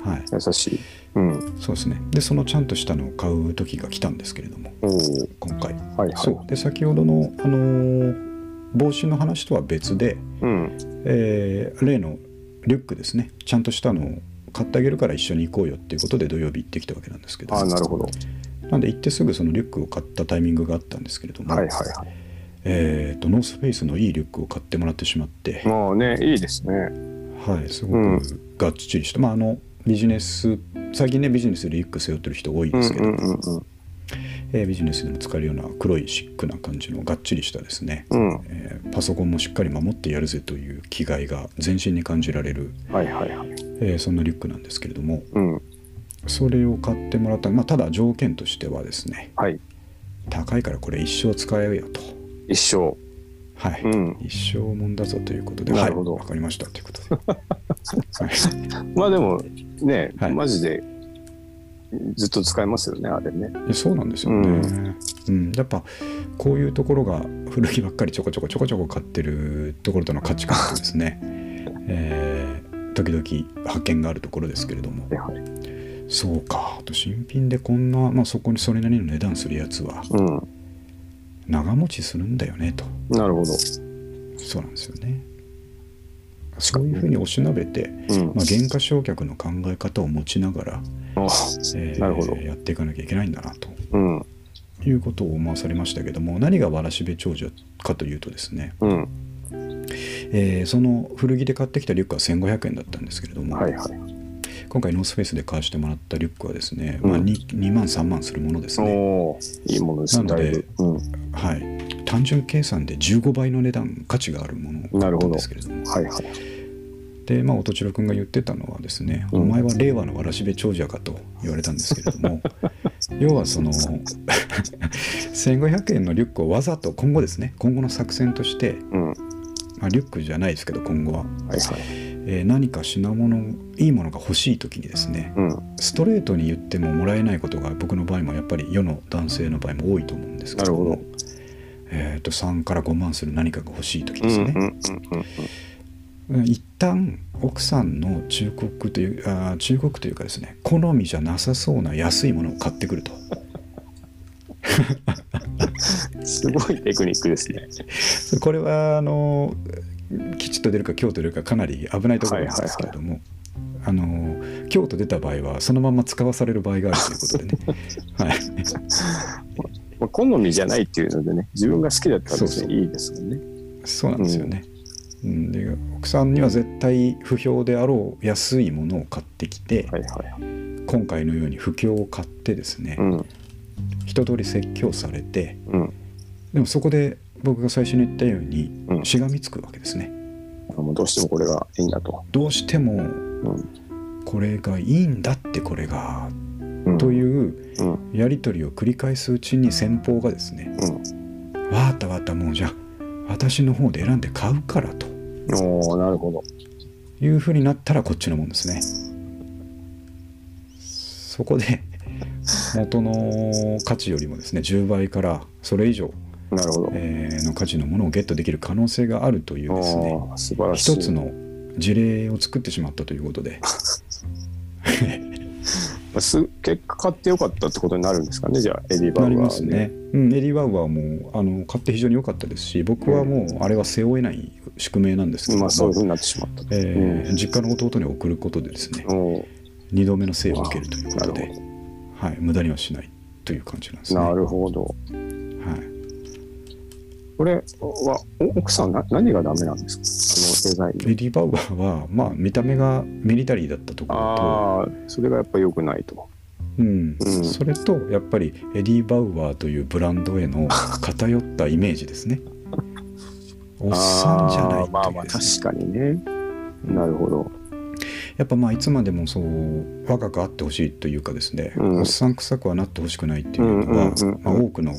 はい。優しい。うん。そうですね。でそのちゃんとしたのを買う時が来たんですけれどもおお今回。はいはい。そう。で先ほどの、あのー帽子の話とは別で、うん。えー例のリュックですね。ちゃんとしたのを買ってあげるから一緒に行こうよっていうことで土曜日行ってきたわけなんですけど。ああなるほど。なんで行ってすぐそのリュックを買ったタイミングがあったんですけれども、はいはいはいえーとノースフェイスのいいリュックを買ってもらってしまって、もうねいいですね。はい、すごうん。くがっちりした、まああのビジネス最近ねビジネスでリュック背負ってる人多いうんですけど、うんうんうんえービジネスでも使えるような黒いシックな感じのがっちりしたですね、うん。えーパソコンもしっかり守ってやるぜという気概が全身に感じられる、はいはいはい。えーそんなリュックなんですけれども。うん。それを買ってもらった、まあ、ただ条件としてはですね。はい。高いからこれ一生使えようと。一生。はい、うん。一生もんだぞということで、なるほど。はい、わかりましたということで。[LAUGHS] はい。まあでもね、はい。マジでずっと使えますよねあれね。そうなんですよね、うん。やっぱこういうところが古着ばっかりちょこちょこちょこちょこ買ってるところとの価値観とですね、[LAUGHS] えー時々発見があるところですけれども。そうか。あと新品でこんな、まあ、そこにそれなりの値段するやつはうん長持ちするんだよねと。なるほど。そうなんですよね。そういうふうにおしなべて、うん。まあ、減価償却の考え方を持ちながら、あえーなるほど。やっていかなきゃいけないんだなと。うん。いうことを思わされましたけども何がわらしべ長者かというとですね、うん。えーその古着で買ってきたリュックは1500円だったんですけれども、はいはい今回ノースフェイスで買わしてもらったリュックはですね、うん。まあ、2, 2万3万するものですね、いいものですなのではい、単純計算で15倍の値段価値があるものなるほど。なんですけれども。はいはい。でまあ音千代君が言ってたのはですね、うん。お前は令和のわらしべ長者かと言われたんですけれども [LAUGHS] 要はその [LAUGHS] 1500円のリュックをわざと今後ですね今後の作戦として、うん。はまあ、リュックじゃないですけど今後は、いはいえー何か品物いいものが欲しい時にですねうん。ストレートに言ってももらえないことが僕の場合もやっぱり世の男性の場合も多いと思うんですけどえーと3から5万する何かが欲しい時ですね、一旦奥さんの忠告というあー忠告というかですね好みじゃなさそうな安いものを買ってくると。[LAUGHS] すごいテクニックですね。[LAUGHS] これはあの吉と出るか京と出るかかなり危ないところなんですけれども、あの京都出た場合はそのまま使わされる場合があるということでね、[LAUGHS] はい、まあ好みじゃないっていうのでね自分が好きだったら別にいいですもんね。そうなんですよね。うん、で奥さんには絶対不評であろう安いものを買ってきて、はいはい。今回のように不況を買ってですね、うん。一通り説教されてうん。でもそこで僕が最初に言ったようにうんしがみつくわけですね。もうどうしてもこれがいいんだと。どうしてもうんこれがいいんだってこれがうん、といううんやり取りを繰り返すうちに先方がですねうん「わかったわかったもうじゃあ私の方で選んで買うから」とおーなるほど。いうふうになったらこっちのもんですね。そこで元の価値よりもですね10倍からそれ以上、なるほど。えーの価値のものをゲットできる可能性があるというですね素晴らしい。一つの事例を作ってしまったということで [LAUGHS] す結果買ってよかったってことになるんですかねじゃあエディ・バウアーなりますね、うん、エディ・バウアーもあの買って非常に良かったですし僕はもうあれは背負えない宿命なんですけども、まあそういうふうになってしまったと。えー実家の弟に送ることでですねおー2度目の生を受けるということではい、無駄にはしないという感じなんですね。なるほど。はい、これはお奥さんな何がダメなんですか？あのデザインエディ・バウアーは、まあ、見た目がミリタリーだったところああそれがやっぱ良くないと。と、うんうんそれとやっぱりエディ・バウアーというブランドへの偏ったイメージですね。おっさんじゃないあーまあまあ確かにね。なるほど。やっぱまあいつまでもそう若くあってほしいというかですね、うん。おっさん臭くはなってほしくないっていうのは、うんうんうんうん。まあ、多くの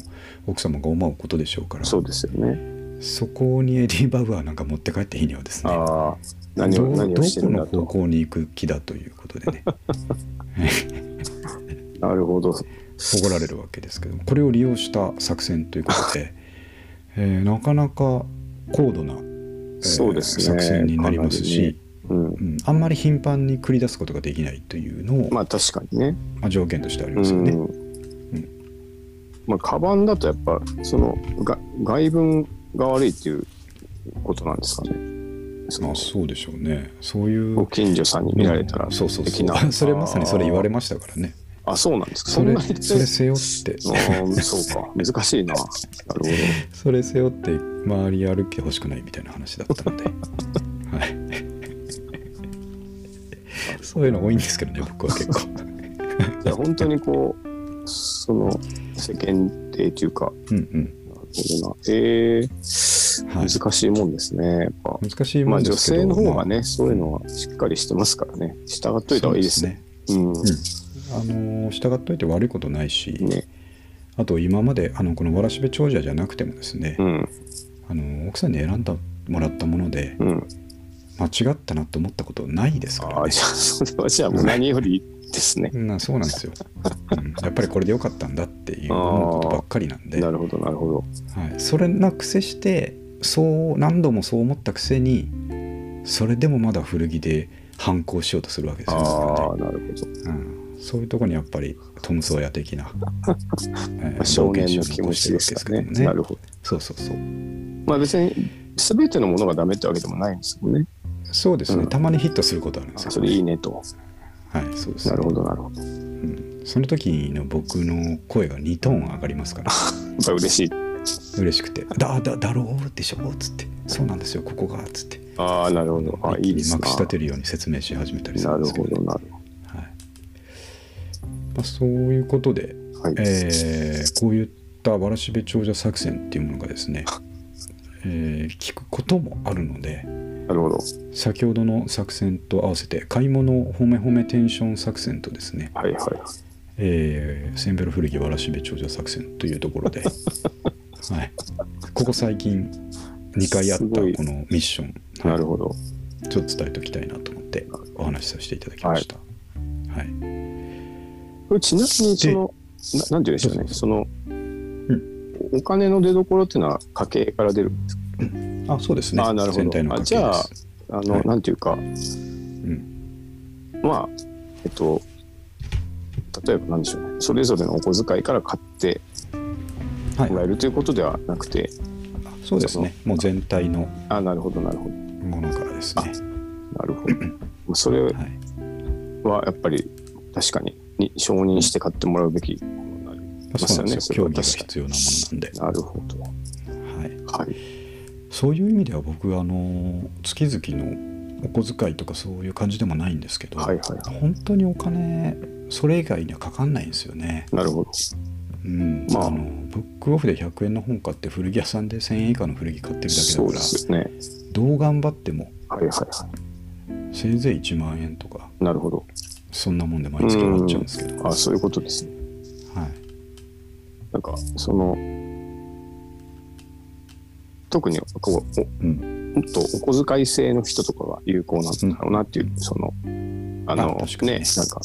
奥様が思うことでしょうから。そうですよね。そこにエディ・バウアーなんか持って帰っていいにはですね。ああ何をどどこの方と。向に行く気だということでね。[LAUGHS] なるほど。怒られるわけですけども。これを利用した作戦ということで、えーなかなか高度な、えーそうですね。作戦になりますし、うん。う。ん、あんまり頻繁に繰り出すことができないというのを、ままあ確かにね。あ、条件としてありうますよね。ん。まあカバンだとやっぱそのが外文が悪いっていうことなんですかね。まあ、そうでしょうね。そういうご近所さんに見られたらそうそうそう。[LAUGHS] それまさにそれ言われましたからね。あそうなんですか。それそれ背負って。そうか。難しいな。なるほど。それ背負って周り歩きてほしくないみたいな話だったので、はい、[LAUGHS] そういうの多いんですけどね僕は結構。じゃあ本当にこうその世間体というかうんうん。えーはい。難しいもんですねやっぱ。難しいもまあ女んですけど。性の方がまねそういうのはしっかりしてますからね。従っとあいた方がいいですね。うん。あの従っといて悪いことないし、ね。あと今まであのこのわらしべ長者じゃなくてもですね、うん。あの奥さんに選んだもらったものでうん間違ったなと思ったことないですからね。ああじゃあそれはじゃあもう何よりですね。なそうなんですよ、うん、やっぱりこれでよかったんだっていうことばっかりなんで、はなるほどなるほど。い、それな癖してそう何度もそう思ったくせにそれでもまだ古着で反抗しようとするわけですよ、ああなるほど。うん、そういうところにやっぱりトム・ソーヤ的な、[LAUGHS] えまあ少年の気持ちですからね。なるほど。そうそうそう。まあ別に全てのものがダメってわけでもないんですもんねそうですね、うん。たまにヒットすることあるんですよ、あそれいいねと。はいそうですなるほどなるほど。やうん、その時の僕の声が2トーン上がりますから。[LAUGHS] っぱ嬉しい。嬉しくて「だだだろうでしょ」っつって「そうなんですよ。ここが」っつって。ああなるほど。あいいですな。まくし立てるように説明し始めたりするなんるですけど,、ほどなるはい。まあ、そういうことで、ほどはい、えーこういったわらしべ長者作戦っていうものがですね、[LAUGHS] えー聞くこともあるのでなるほど。先ほどの作戦と合わせて買い物褒め褒めテンション作戦とですね、はいはいえーセンベロ古着わらしべ長者作戦というところで、[LAUGHS] はい、ここ最近2回あったこのミッション、はいなるほど。ちょっと伝えておきたいなと思ってお話しさせていただきました。はい、これちなみにそのななんて言うんでしょうね。その、お金の出所っていうのは家計から出るんですか？あそうですね。あなるほど。全体の家計あじゃあ。あの、はい。なんていうかうん、まあえっと例えばなんでしょうね。それぞれのお小遣いから買ってはい。もらえるということではなくて、そうですね。もう全体のあなるほどなるほど。ものからですね。なるほど。それはやっぱり確かにに承認して買ってもらうべきものになりまあそうなんですよ。競技が必要なものなんで。なるほど。はい、はいそういう意味では僕あの月々のお小遣いとかそういう感じでもないんですけど、はいはいはい本当にお金それ以外にはかかんないんですよね。なるほどうんまああのブックオフで100円の本買って古着屋さんで1000円以下の古着買ってるだけだそうでからね。どう頑張ってもはいはいはせいぜい1万円とかい。なるほど。そんなもんで毎月払っちゃうんですけど、あ、そういうことですね。はい、なんか、その、特にこう、うん、おもっとお小遣い制の人とかが有効なんだろうなっていう、その、あの、あ確かにねね、なんか、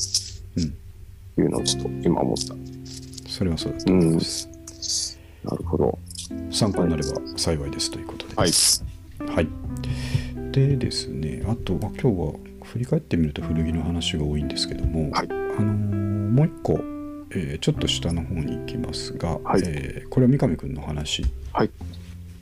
うん、いうのをちょっと今思った。それはそうだと思います、なるほど。参考になれば幸いですということで。はい。はい、でですねあと、まあ、今日は振り返ってみると古着の話が多いんですけども、はい。あのーもう一個、えーちょっと下の方に行きますが、はい。えーこれは三上君の話、はい。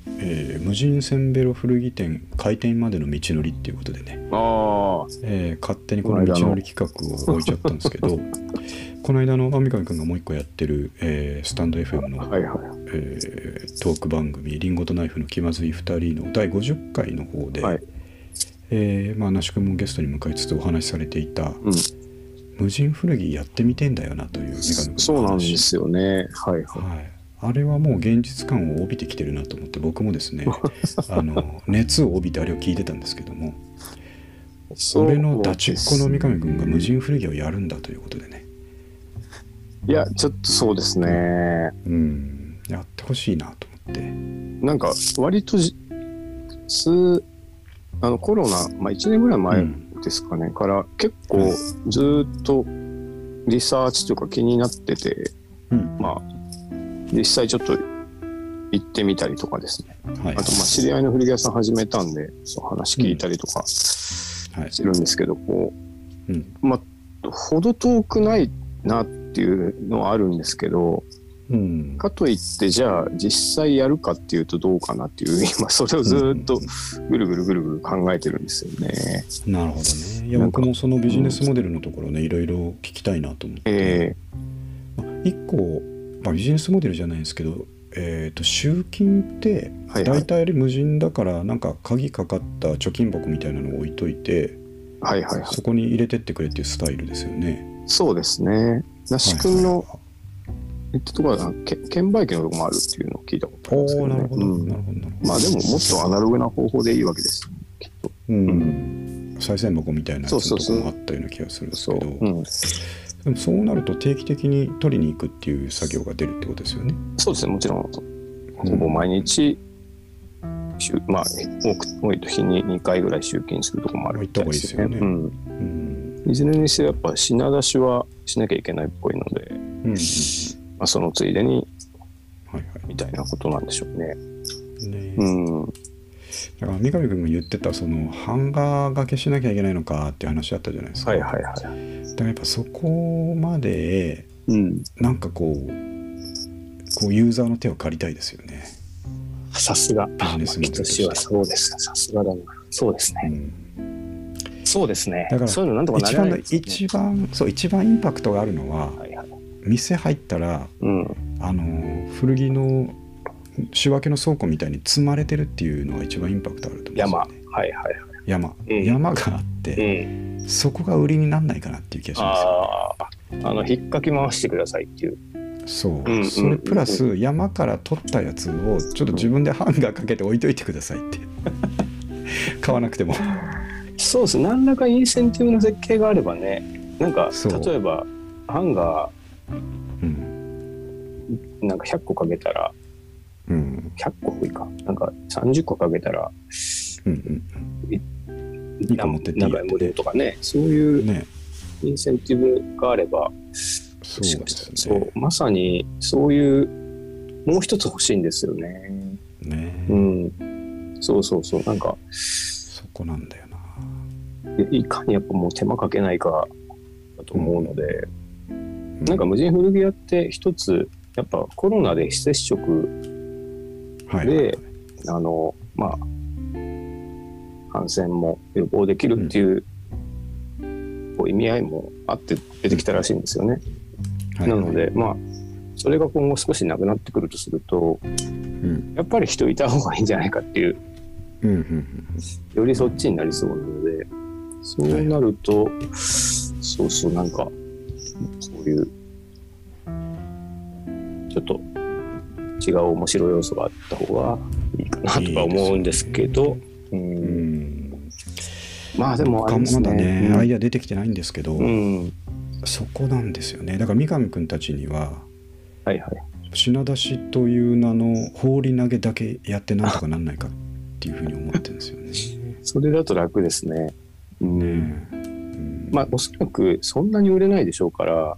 えー無人センベロ古着店開店までの道のりっていうことでね、ああ、えー勝手にこの道のり企画を置いちゃったんですけど [LAUGHS] この間のまあ三上君がもう一個やってる、えースタンド FM の、はいはい。えートーク番組「リンゴとナイフの気まずい2人」の第50回の方で、はい。えーまあ、那須君もゲストに迎えつつお話しされていたうん。無人古着やってみてんだよなという三上君の話そうなんですよね。はいはい。はい、あれはもう現実感を帯びてきてるなと思って僕もですね [LAUGHS] あの熱を帯びてあれを聞いてたんですけども俺のダチっ子の三上君が無人古着をやるんだということでね。いや、ちょっとそうですね。うん。やってほしいなと思って。なんか、割とじ、数、あの、コロナ、まあ1年ぐらい前ですかね、から、結構ずーっとリサーチというか気になってて、うん。まあ、実際ちょっと行ってみたりとかですね。はい。あと、まあ、知り合いの古着屋さん始めたんで、そう話聞いたりとかはい。してるんですけど、こうん。う、まあ、ほど遠くないなっていうのはあるんですけど、うん。かといって、じゃあ実際やるかっていうとどうかなっていう、[LAUGHS] 今それをずーっとぐるぐるぐるぐる考えてるんですよね。なるほどね。いや僕もそのビジネスモデルのところねいろいろ聞きたいなと思って、え。まあ一個、まあ、ビジネスモデルじゃないんですけど、えー、と集金って大体無人だからなんか鍵かかった貯金箱みたいなのを置いといてーはいはいはい。そこに入れてってくれっていうスタイルですよね。そうですね。那須君のはいはいはい言ったところは、け券売機のとこもあるっていうのを聞いたことあるんですけどね。なるほど、うんなるほど。まあでももっとアナログな方法でいいわけですきっと。うん、賽銭箱みたいなやつとこもあったような気がするんですそう。けどうん、でもそうなると定期的に取りに行くっていう作業が出るってことですよね。そうですね、もちろん、ほぼ毎日、しゅまあ、多く多いと日に2回ぐらい集金するとこもあるみたいですね。行った方がいいうんうんいずれにせよやっぱ品出しはしなきゃいけないっぽいので、うんうんまあ、そのついでにはいはみたいなことなんでしょうね。いねうん。だから三上君が言ってたそのハンガー掛けしなきゃいけないのかっていう話あったじゃないですか。はいはいはい。だからやっぱそこまでうん。なんかこうこうユーザーの手を借りたいですよね。さすが。ビジネスはそうです。さすがだな。そうですね。うんそうですねだからそういうのなんとかな一番のらね一番そう一番インパクトがあるのははいはい。店入ったらうん。あの古着の仕分けの倉庫みたいに積まれてるっていうのが一番インパクトあると思うんです山。よね。はいはいはい。山、うん山があって、うん。そこが売りになんないかなっていう気がしますよああ。あの、引っかき回してくださいっていう。そう、んうんそれプラス山から取ったやつをちょっと自分でハンガーかけて置いといてくださいって [LAUGHS] 買わなくてもそうです。何らかインセンティブの設計があればね、なんか例えば、ハンガうん、ー、なんか100個かけたら、うん。100個多いか。なんか30個かけたら、うんうんいいか持ってっていい無料とかね、そういうね。インセンティブがあれば、そうですね。う、まさにそういう、もう一つ欲しいんですよね。ね、うん。そうそうそう。なんか、そこなんだよな。でいかにやっぱもう手間かけないかだと思うので、なんか無人古着屋って一つ、やっぱコロナで非接触、はいであの、まあ、感染も予防できるっていう、こう意味合いもあって出てきたらしいんですよね。はいなので、まあ、それが今後少しなくなってくるとすると、うん。やっぱり人いた方がいいんじゃないかっていう、うんうんうん。よりそっちになりそうなので、そうなると、そうそう、なんか、そういう、ちょっと違う面白い要素があった方がいいかなとか思うんですけど、まあでもあれですまだね。アイデア出てきてないんですけど、うん、そこなんですよね。だから三上君たちにははいはい。品出しという名の放り投げだけやってなんとかなんないかっていうふうに思ってるんですよね。[LAUGHS] それだと楽ですね。うん。ねうん。まあおそらくそんなに売れないでしょうから、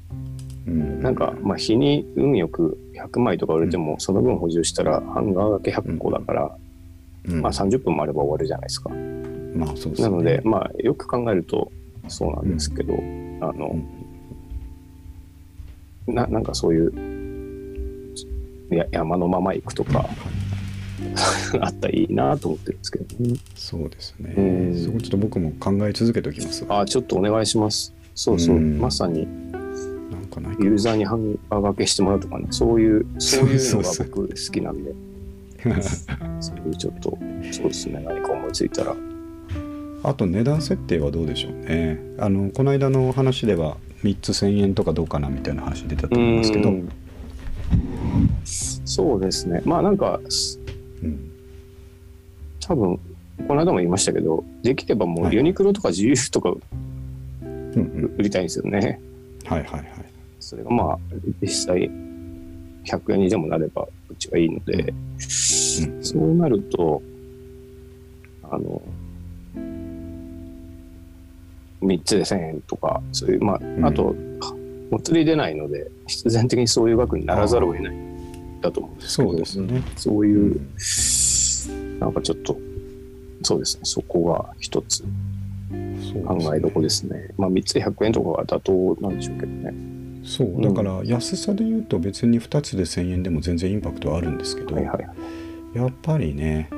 うん。なんかまあ日に運よく100枚とか売れてもその分補充したらハンガーがけ100個だから、うん。まあ30分もあれば終わるじゃないですか。まあそうですね。なので、まあよく考えるとそうなんですけど、あの、ななんかそういうや山のまま行くとかあったらいいなと思ってるんですけど、ね、そうですね、うん。そこちょっと僕も考え続けておきます。わあちょっとお願いします。そうそう、うん。まさにかな。いユーザーにハンガー掛けしてもらうとかね。そういうそういうのが僕好きなんで。[LAUGHS] そういうちょっとそうですね。何か思いついたら。あと値段設定はどうでしょうね。あのこの間の話では3つ1000円とかどうかなみたいな話出たと思いますけど、うん。そうですね。まあなんかうん。多分この間も言いましたけどできればもはい。うユニクロとか GU とか売りたいんですよね、はいはいはいそれがまあ実際100円にでもなればうちはいいので、うん。そうなるとあの3つで1000円とかそういうまん。ああと、お釣り出ないので必然的にそういう額にならざるを得ないだと思うんですけどそうですね。そういうなんかちょっとそうですねそこが一つ考えどこですね。まあ3つで100円とかが妥当なんでしょうけどねそうだから安さで言うと別に2つで1000円でも全然インパクトはあるんですけど、はいはいやっぱりね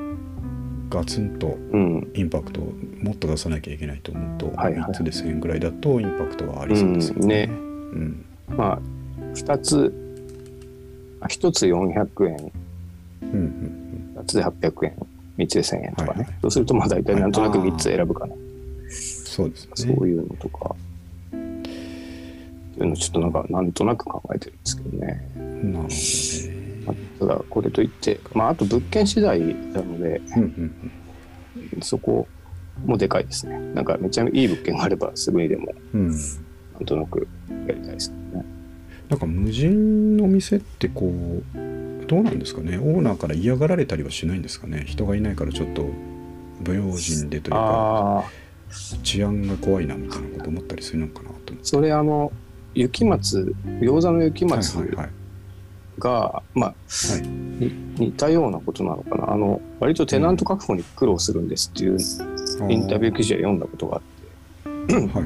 ガツンとうん。インパクトをもっと出さなきゃいけないと思うと、はいはい。3つで1000円ぐらいだとインパクトはありそうですよね。うんまあ2つあ1つ400円。うんうん2つで800円。3つで1000円とかね、はいはい。そうするとまあ大体なんとなく3つ選ぶかな、そうですそね。ういうのとか。そういうのちょっとなんかなんとなく考えてるんですけどね、なるほどね。まあただこれといってまああと物件次第なのでうんうんそこもでかいですね。なんかめちゃめちゃいい物件があればすぐにでもうんうんなんとなくやりたいですね。なんか無人の店ってこうどうなんですかね。オーナーから嫌がられたりはしないんですかね。人がいないからちょっと不用心でというか治安が怖いなみたいなこと思ったりするのかなと思って。それあの雪松餃子の雪松はいはいはい。が、まあ、はい。に似たようなことなのかな。あの割とテナント確保に苦労するんですっていうインタビュー記事は読んだことがあって。はいはいはい。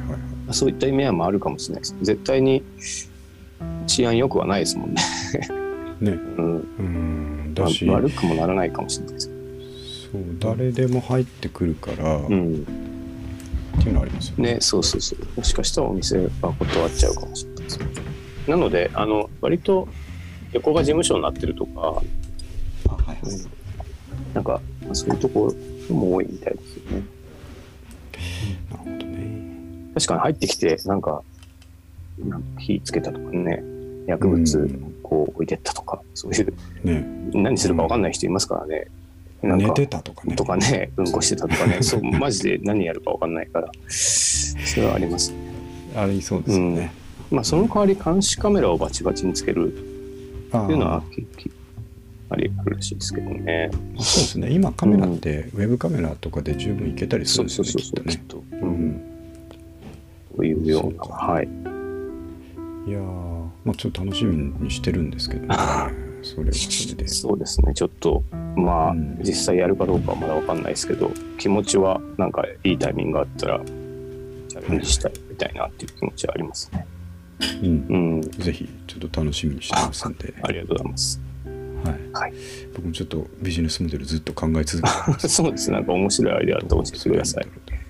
[CLEARS THROAT] そういった意味合いもあるかもしれないです絶対に治安良くはないですもんね、ね。[LAUGHS] うん。うん。まあだし、悪くもならないかもしれないです。そう誰でも入ってくるから、っうんていうのはありますよね。ねそうそうそう。もしかしたらお店が断っちゃうかもしれないですなのであの割と横が事務所になってるとかあはいはい。なんかまあそういうところも多いみたいですよね。なるほどね。確かに入ってきてなんかなんか火つけたとかね。薬う物ん。こう置いてったとか、そういう。ね。何するか分かんない人いますからね、なんか寝てたとかね。とかねうんこしてたとかね [LAUGHS] そうマジで何やるか分かんないからそれはありますありそうですよね。まあその代わり監視カメラをバチバチにつけるあっていうのはありあるらしいですけどねそうですね。今カメラってウェブカメラとかで十分いけたりするそんですよね。うそうそうそうきっと、きっとね。う、うんん。というようなはいいやー、まあちょっと楽しみにしてるんですけどね。[LAUGHS] それはそれで。そうですねちょっとまあ、うん実際やるかどうかはまだ分かんないですけど気持ちはなんかいいタイミングがあったらチャレンジしたいみたいなっていう気持ちはありますね。うん。うん、ぜひちょっと楽しみにしてますんで。ありがとうございます。はい。はい、僕もちょっとビジネスモデルずっと考え続けて。[LAUGHS] そうですねなんか面白いアイデアあったら教えてください。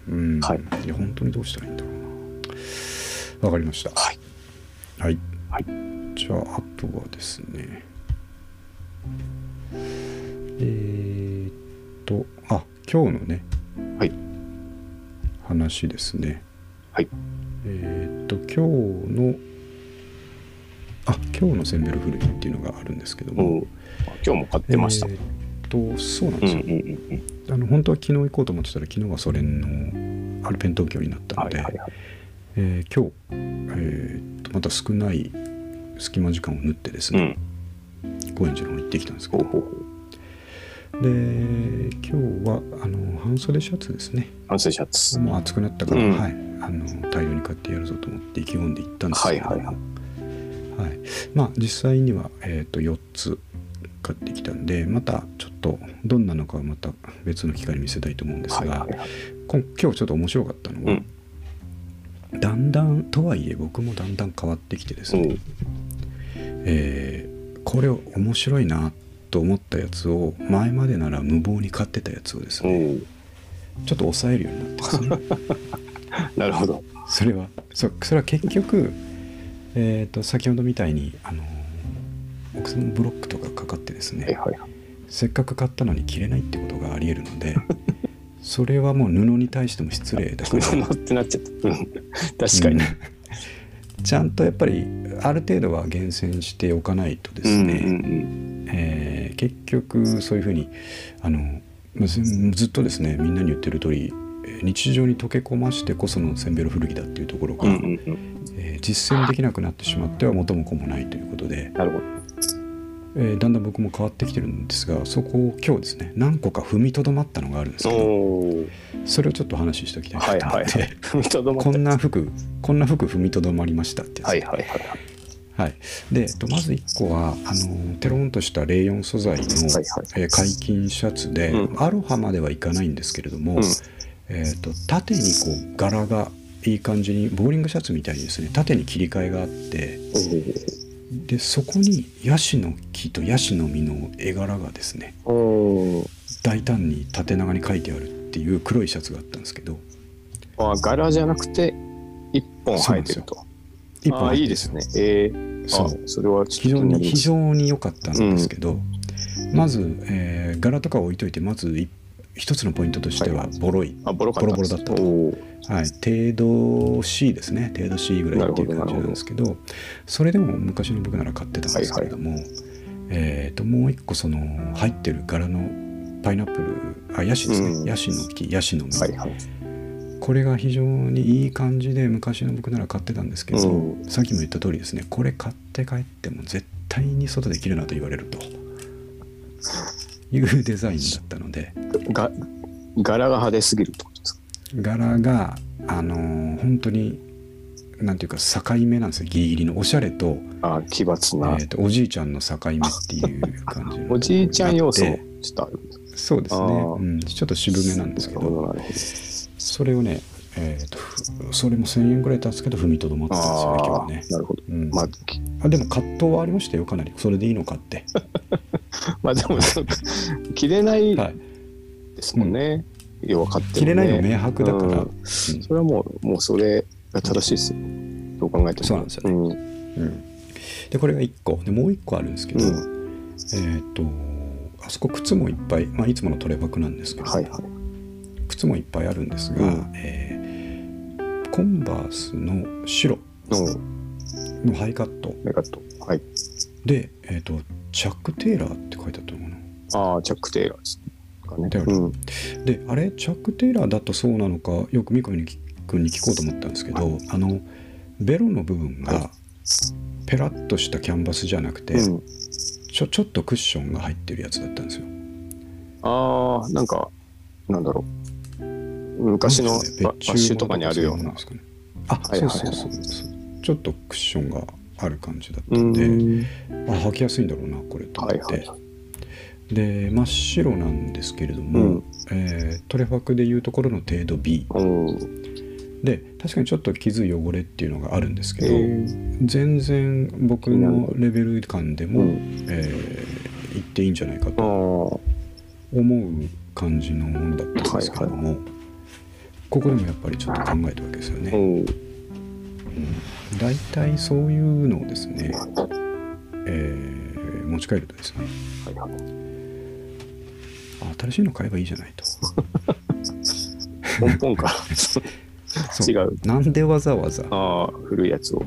うん。はいいや、本当にどうしたらいいんだろうな。わかりました。はい。はい。はいじゃあ、あとはですね。えーっと、あ、今日のね。はい。話ですね。はい。えーっと、今日のあ今日のセンベル古着っていうのがあるんですけども、今日も買ってました。えーっとそうなんですよ、うんうんうんうん。あの本当は昨日行こうと思ってたら昨日はそれのアルペン東京になったので、はいはいはい。えー今日、えーっとまた少ない隙間時間を縫ってですね、うん。高円寺の方に行ってきたんですけど。で今日はあの半袖シャツですね反省シャツ。もう暑くなったから、うんはい、あの大量に買ってやるぞと思って意気込んで行ったんですけどもはいはいはいはいまあ実際には、えー、と4つ買ってきたんでまたちょっとどんなのかはまた別の機会に見せたいと思うんですが、はいはいはい。こん今日ちょっと面白かったのは、うんだんだんとはいえ僕もだんだん変わってきてですね、うん。えーこれ面白いなと思ったやつを前までなら無謀に買ってたやつをですね、うん。ちょっと抑えるようになってですね [LAUGHS] なるほど。それはそそれは結局、えー、と先ほどみたいにあの奥さんのブロックとかかかってですね、はいはいはい。せっかく買ったのに着れないってことがありえるので [LAUGHS] それはもう布に対しても失礼だから [LAUGHS] 布ってなっちゃった。うん。確かに。うんちゃんとやっぱりある程度は厳選しておかないとですね、うんうんえー結局そういうふうにあのまあずずっとですねみんなに言ってる通りえー日常に溶け込ましてこそのセンベロ古着だっていうところが、うん。うんうんうん。えー実践できなくなってしまっては元も子もないということで、なるほど。えーだんだん僕も変わってきてるんですがそこを今日ですね何個か踏みとどまったのがあるんですけど。それをちょっとお話ししておきたいはいなと思って、こんな服こんな服踏みとどまりましたってやつ。はいはいはいはい。はい、でえっとまず1個はあのテロンとしたレーヨン素材の、えー解禁シャツで、うん。アロハまではいかないんですけれども、うん。えー、と縦にこう柄がいい感じにボーリングシャツみたいにですね縦に切り替えがあってでそこにヤシの木とヤシの実の絵柄がですね。大胆に縦長に書いてあるっていう黒いシャツがあったんですけどあ、柄じゃなくて一本生えてると。一本あいいですね。ええそうあそれは非常に非常に良かったんですけど、まず、えー柄とかを置いといてまずい一つのポイントとしてははい。ボロい、あ、ボロ。ボロボロだったと。はい、程度 C ですね。程度 C ぐらいっていう感じなんですけどそれでも昔の僕なら買ってたんですけれども、えー、ともう一個その入ってる柄のパイナップルあヤシですね、うん。ヤシの木ヤシの実、はいはい。これが非常にいい感じで昔の僕なら買ってたんですけど、うん。さっきも言った通りですね。これ買って帰っても絶対に外で着るなと言われるというデザインだったので。が柄が派手すぎるってことですか？柄があのー本当になんていうか境目なんですよ。ギリギリの。おしゃれと,、あ、奇抜えな。ーとおじいちゃんの境目っていう感じの。[LAUGHS] おじいちゃん要素もがあって。ちょっとあるんですそうですね、うん、ちょっと渋めなんですけど。それをね、えーとふそれも1000円ぐらい経つけど踏みとどまってたんですよね今日ね、なるほど。うん。まあ、あでも葛藤はありましたよ。かなり。それでいいのかって、[LAUGHS] まあでも、着れないはい、ですもんね。要は買ってもね着れないの明白だから、うんそれはもう、もうそれが正しいですよ。どう考えても。そうなんですよねうんうんでこれが1個でもう1個あるんですけど、うえっ、とあそこ靴もいっぱい、まあ、いつものトレバクなんですけど、はいはい。靴もいっぱいあるんですが、うんえーコンバースの白うん。のハイカットメガト。はい。で、えー、とチャック・テイラーって書いてあったのかなああ、チャック・テイラーですかね。うん。であれチャック・テイラーだとそうなのかよく三上君に聞こうと思ったんですけど、あのベロの部分はがペラッとしたキャンバスじゃなくて、うん、ちょちょっとクッションが入ってるやつだったんですよ。ああ、なんか、なんだろう。昔のねババッシュとかにあるような。あ、はいはいはいそうそうそうそう。ちょっとクッションがある感じだっうたんで、ん。あ履きやすいんだろうなこれと思って、はいはいはい。で真っ白なんですけれども、うんえートレファクでいうところの程度 B うん。で確かにちょっと傷汚れっていうのがあるんですけど、えー全然僕のレベル感でも、うんえーいっていいんじゃないかあとあ、思う感じのものだったんですけども、ここでもやっぱりちょっと考えたわけですよね。うん。大体そういうのをですね、えー持ち帰るとですねはいはい。あ新しいの買えばいいじゃないとポンポンから。[LAUGHS] そう違う。なんでわざわざああ、古いやつを。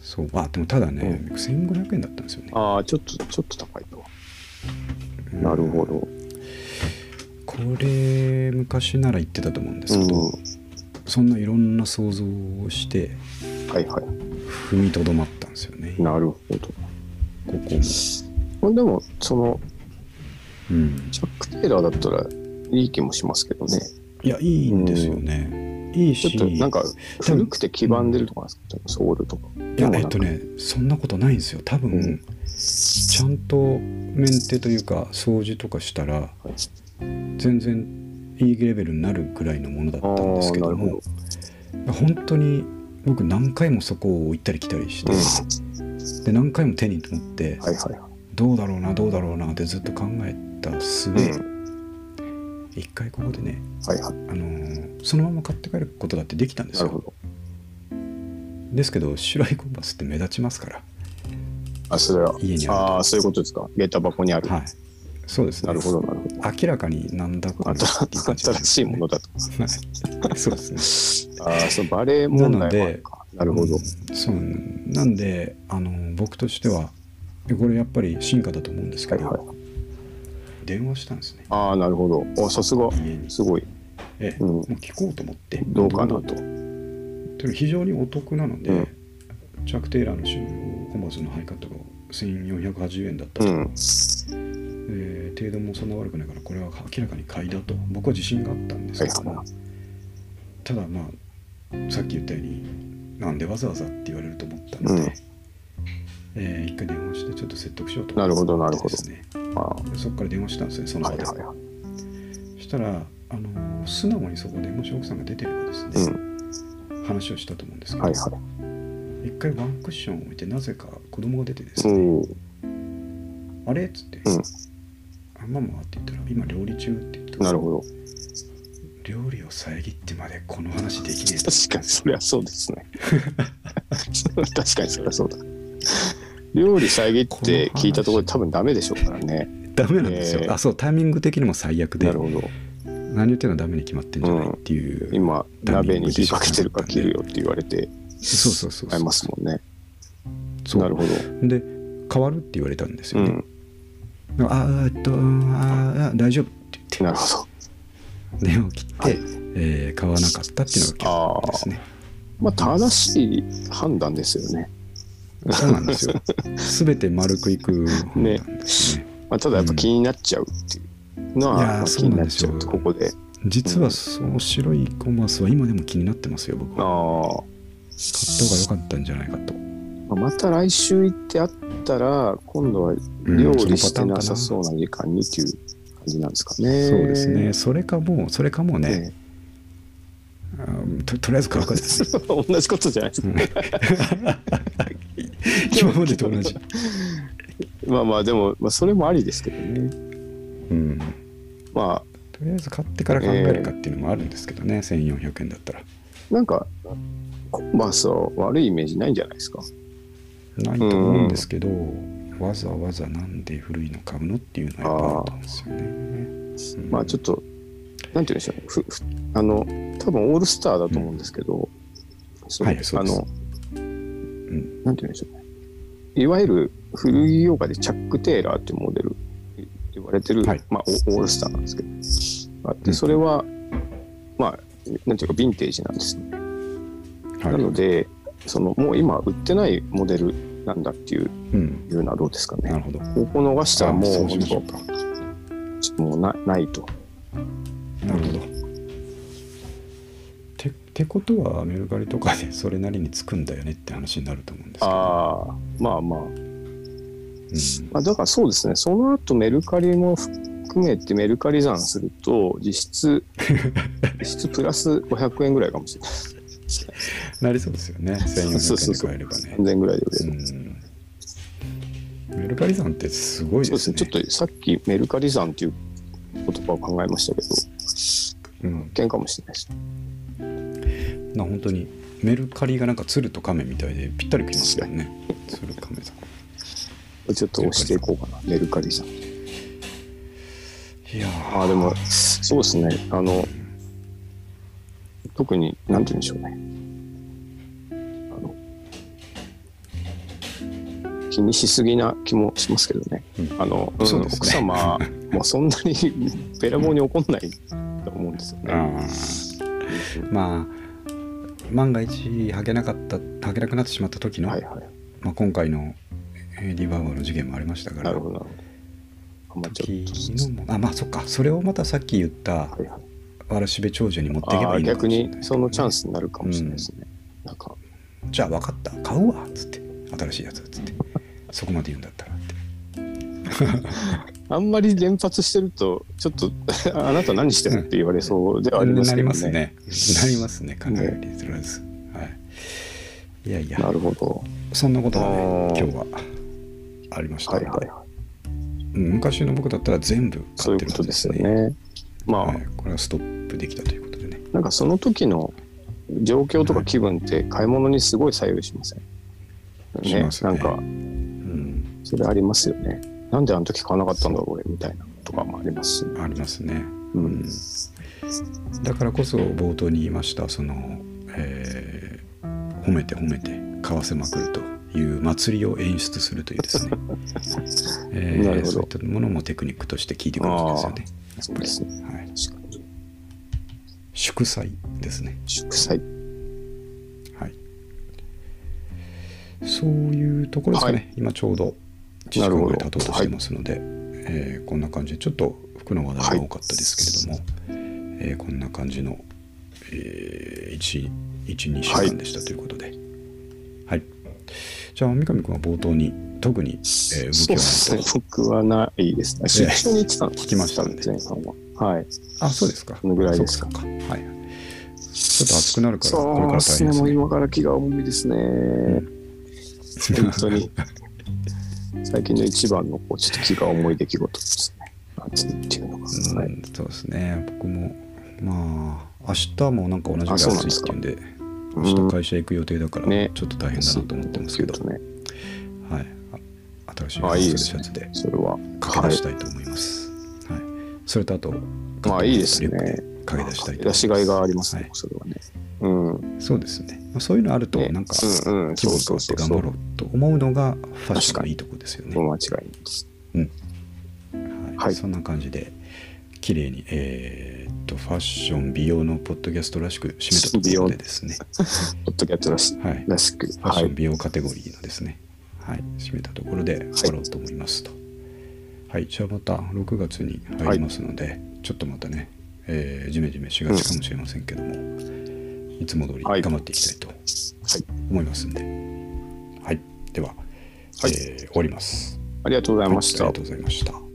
そうあでもただね、1500円だったんですよねああちょっとちょっと高いとうんなるほどこれ昔なら言ってたと思うんですけど、うんそんないろんな想像をしてはいはい。踏みとどまったんですよね。こなるほど。こも、まあでもそのうん、チャック・テイラーだったらいい気もしますけどね。いやいいんですよね、いいしちょっとなんか古くて黄ばんでるとかですか？ソウルとかいやえっとねそんなことないんですよ。多分、うん。ちゃんとメンテというか掃除とかしたら全然いいレベルになるぐらいのものだったんですけども本当に僕何回もそこを行ったり来たりして、うん。で何回も手に持って、はいはいはい。どうだろうなどうだろうなってずっと考えた末、うん。一回ここでね、はいはい。あのーそのまま買って帰ることだってできたんですよ。なるほど。ですけど白いコンパスって目立ちますから。あそれは。家にあああそういうことですか。下駄箱にある、はい。そうですねなるほどなるほど明らかになんだこれっていう感じなんです新しいものだとはい [LAUGHS] そうですねああそうバレエ問題もあるか。なるほど、うんそうなんであの僕としてはこれやっぱり進化だと思うんですけど、はいはい。電話したんですね。ああなるほど。おさすが。すごい。ええうん。もう聞こうと思って。どうかなと。と非常にお得なので、うん。チャック・テイラーの収納コマースのハイカットが1480円だったと、うん程度もそんな悪くないからこれは明らかに買いだと僕は自信があったんですけども、ただまあさっき言ったようになんでわざわざって言われると思ったので、うんえー一回電話してちょっと説得しようとなるほどなるほどですねそこから電話したんですねその場で、はいはいはいそしたらあの素直にそこでもし奥さんが出てればですね、話をしたと思うんですけど、はいは一回ワンクッションを置いてなぜか子供が出てですい。ね、おあれっつって、うんママはって言ったら今料理中って言ってなるほど。料理を遮ってまでこの話できねえ確かにそりゃそうですね。[LAUGHS] 確かにそりゃそうだ。料理遮って聞いたところで多分ダメでしょうからね。ダメなんですよ、えーあそうタイミング的にも最悪でなるほど。何言ってるのダメに決まってんじゃないっていう、今、鍋に火かけてるから切るよって言われて、そうそうそう会いますもんね。そうなるほど。で変わるって言われたんですよね、うん。ああえっとああ大丈夫。って言ってなるほど。電話を切って、はいえー買わなかったっていうのが結構ですね。まあ、正しい判断ですよね。そうなんですよ。[LAUGHS] 全て丸くいく本なんですね。まあ、ただやっぱ気になっちゃうっていうのは、いやーまあ、そうなですよ。ここで。実はその白いコマースは今でも気になってますよ僕は。ああ。買った方が良かったんじゃないかと、また来週行ってあったら、今度はうん料理してなさそうな時間にっていう感じなんですかね。そうですね。それかもうそれかもうね、ねあーととりあえず買うかです。ね [LAUGHS] 同じことじゃないです。か。[LAUGHS] 今までと同じ、まあまあ、でも、まあ、それもありですけどね。うん、まとりあえず買ってから考えるかっていうのもあるんですけどね、1400円だったら。あ、なんか、コンバースは悪いイメージないんじゃないですか。ないと思うんですけど、わざわざなんで古いの買うのっていうのはやっぱあると思うんですよね。まあ、ちょっと、なんて言うんでしょうね。ふふあの、多分オールスターだと思うんですけど、そのはいそうですあの、なんて言うんでしょうね。いわゆる古着業界でチャック・テイラーっていうモデル言われてる、はいまあ、オオールスターなんですけど、あってうんそれは、まあ、なんていうか、ヴィンテージなんですね。はいなので、そのもう今売ってないモデルなんだっていううん、いうのはどうですかね。なるほど。ここ逃したらもうあそうもうなないと。なるほど。てってことはメルカリとかでそれなりにつくんだよねって話になると思うんですけど、ああ、まあまあ。うんまあ、だからそうですね、その後メルカリも含めてメルカリ算すると、実質、[LAUGHS] 実質プラス500円ぐらいかもしれない。なりそうですよね。そうそう1400円で買えればね。3000円ぐらいで売れる。うんメルカリさんってすごいでね。そうですちょっとさっきメルカリ算っていう言葉を考えましたけど、うん、危険かもしれないですね。な本当にメルカリがなんか鶴と亀みたいでぴったりきますよね。鶴亀さん。ちょっと押していこうかな、メルカリ算。いやーああ、でも、そうですね、あの、特に、なんて言うんでしょうね。気にしすぎな気もしますけどね。うんあの、うんね奥様もそんなに [LAUGHS] べらぼうに怒んないと思うんですよね。まあ万が一履けなかった履けなくなってしまった時の、はいはい。まあ、今回のえーリバーバーの事件もありましたからなるあまあそっかそれをまたさっき言ったはいはい、わらしべ長者に持っていけばいいのか逆もしれない。にそのチャンスになるかもしれないですね。なんか。じゃあ分かった。買うわ。っつって。新しいやつっつって。そこまで言うんだったらって。あんまり連発してるとちょっと [LAUGHS] あなた何してるって言われそうではありますなり。ますね。なりますね。考えりずらず、はい。いやいや。なるほど。そんなことがね今日はありました。はいはい昔の僕だったら全部買ってるいうことですよねね。まあ、はい、これはストップできたということでね。なんかその時の状況とか気分って買い物にすごい左右しません？しますね。なんかうん。それありますよね。なんであの時買わなかったんだろう俺みたいなのとかもありますし、ありますね。うん、だからこそ冒頭に言いましたその、えー褒めて褒めて買わせまくるという祭りを演出するというですね、[LAUGHS] えーそういったものもテクニックとして効いてくるんですよね。そうですね。はい。祝祭ですね。祝祭。はい。そういうところですかね、はい。今ちょうど1時なるほど間ぐらい経とうとしてますので、えーこんな感じでちょっと服の話題が多かったですけれども、えーこんな感じの、えー、12週間でしたということで。はい、じゃあ三上君は冒頭に特に、えー動きはない？と。僕はないですね。出張に行ってたんです聞きましたんで前半は。はい。あそうですかこのぐらいですかかはいちょっと暑くなるからこれから大ですね。もう変ですね今から気が重いですね。本当に。最近の一番のこうちょっと気が重い出来事ですね。暑いっていうのが。うんはい。そうですね僕もまあ明日もなんか同じぐらい暑いですかっていうんでうん明日会社行く予定だからねちょっと大変だなと思ってますけど、ね。はい、あ新しいシャツでそれは。駆け出したいと思います、はいそれとあとまあいいですね。リュックで駆け出したいと思います。出しがいがありますね、はい。それはね。うん。そうですね、まあ、そういうのあるとね。なんかうんうん。気分変わって頑張ろうと思うのがファッションのいいとこですよね、間違いです。はい。はい。そんな感じで綺麗にえーっとファッション美容のポッドキャストらしく締めたところでですね、[LAUGHS] ポッドキャットらしく。ファッはい。ション美容カテゴリーのですね、はい、締めたところで終わろうと思いますと。はい、じゃあまた6月に入りますので、ちょっとまたね、えー、ジメジメしがちかもしれませんけども、いつも通りはい頑張っていきたいとはい。思いますんで、はい、では、はいえー終わります。ありがとうございました。はいありがとうございました。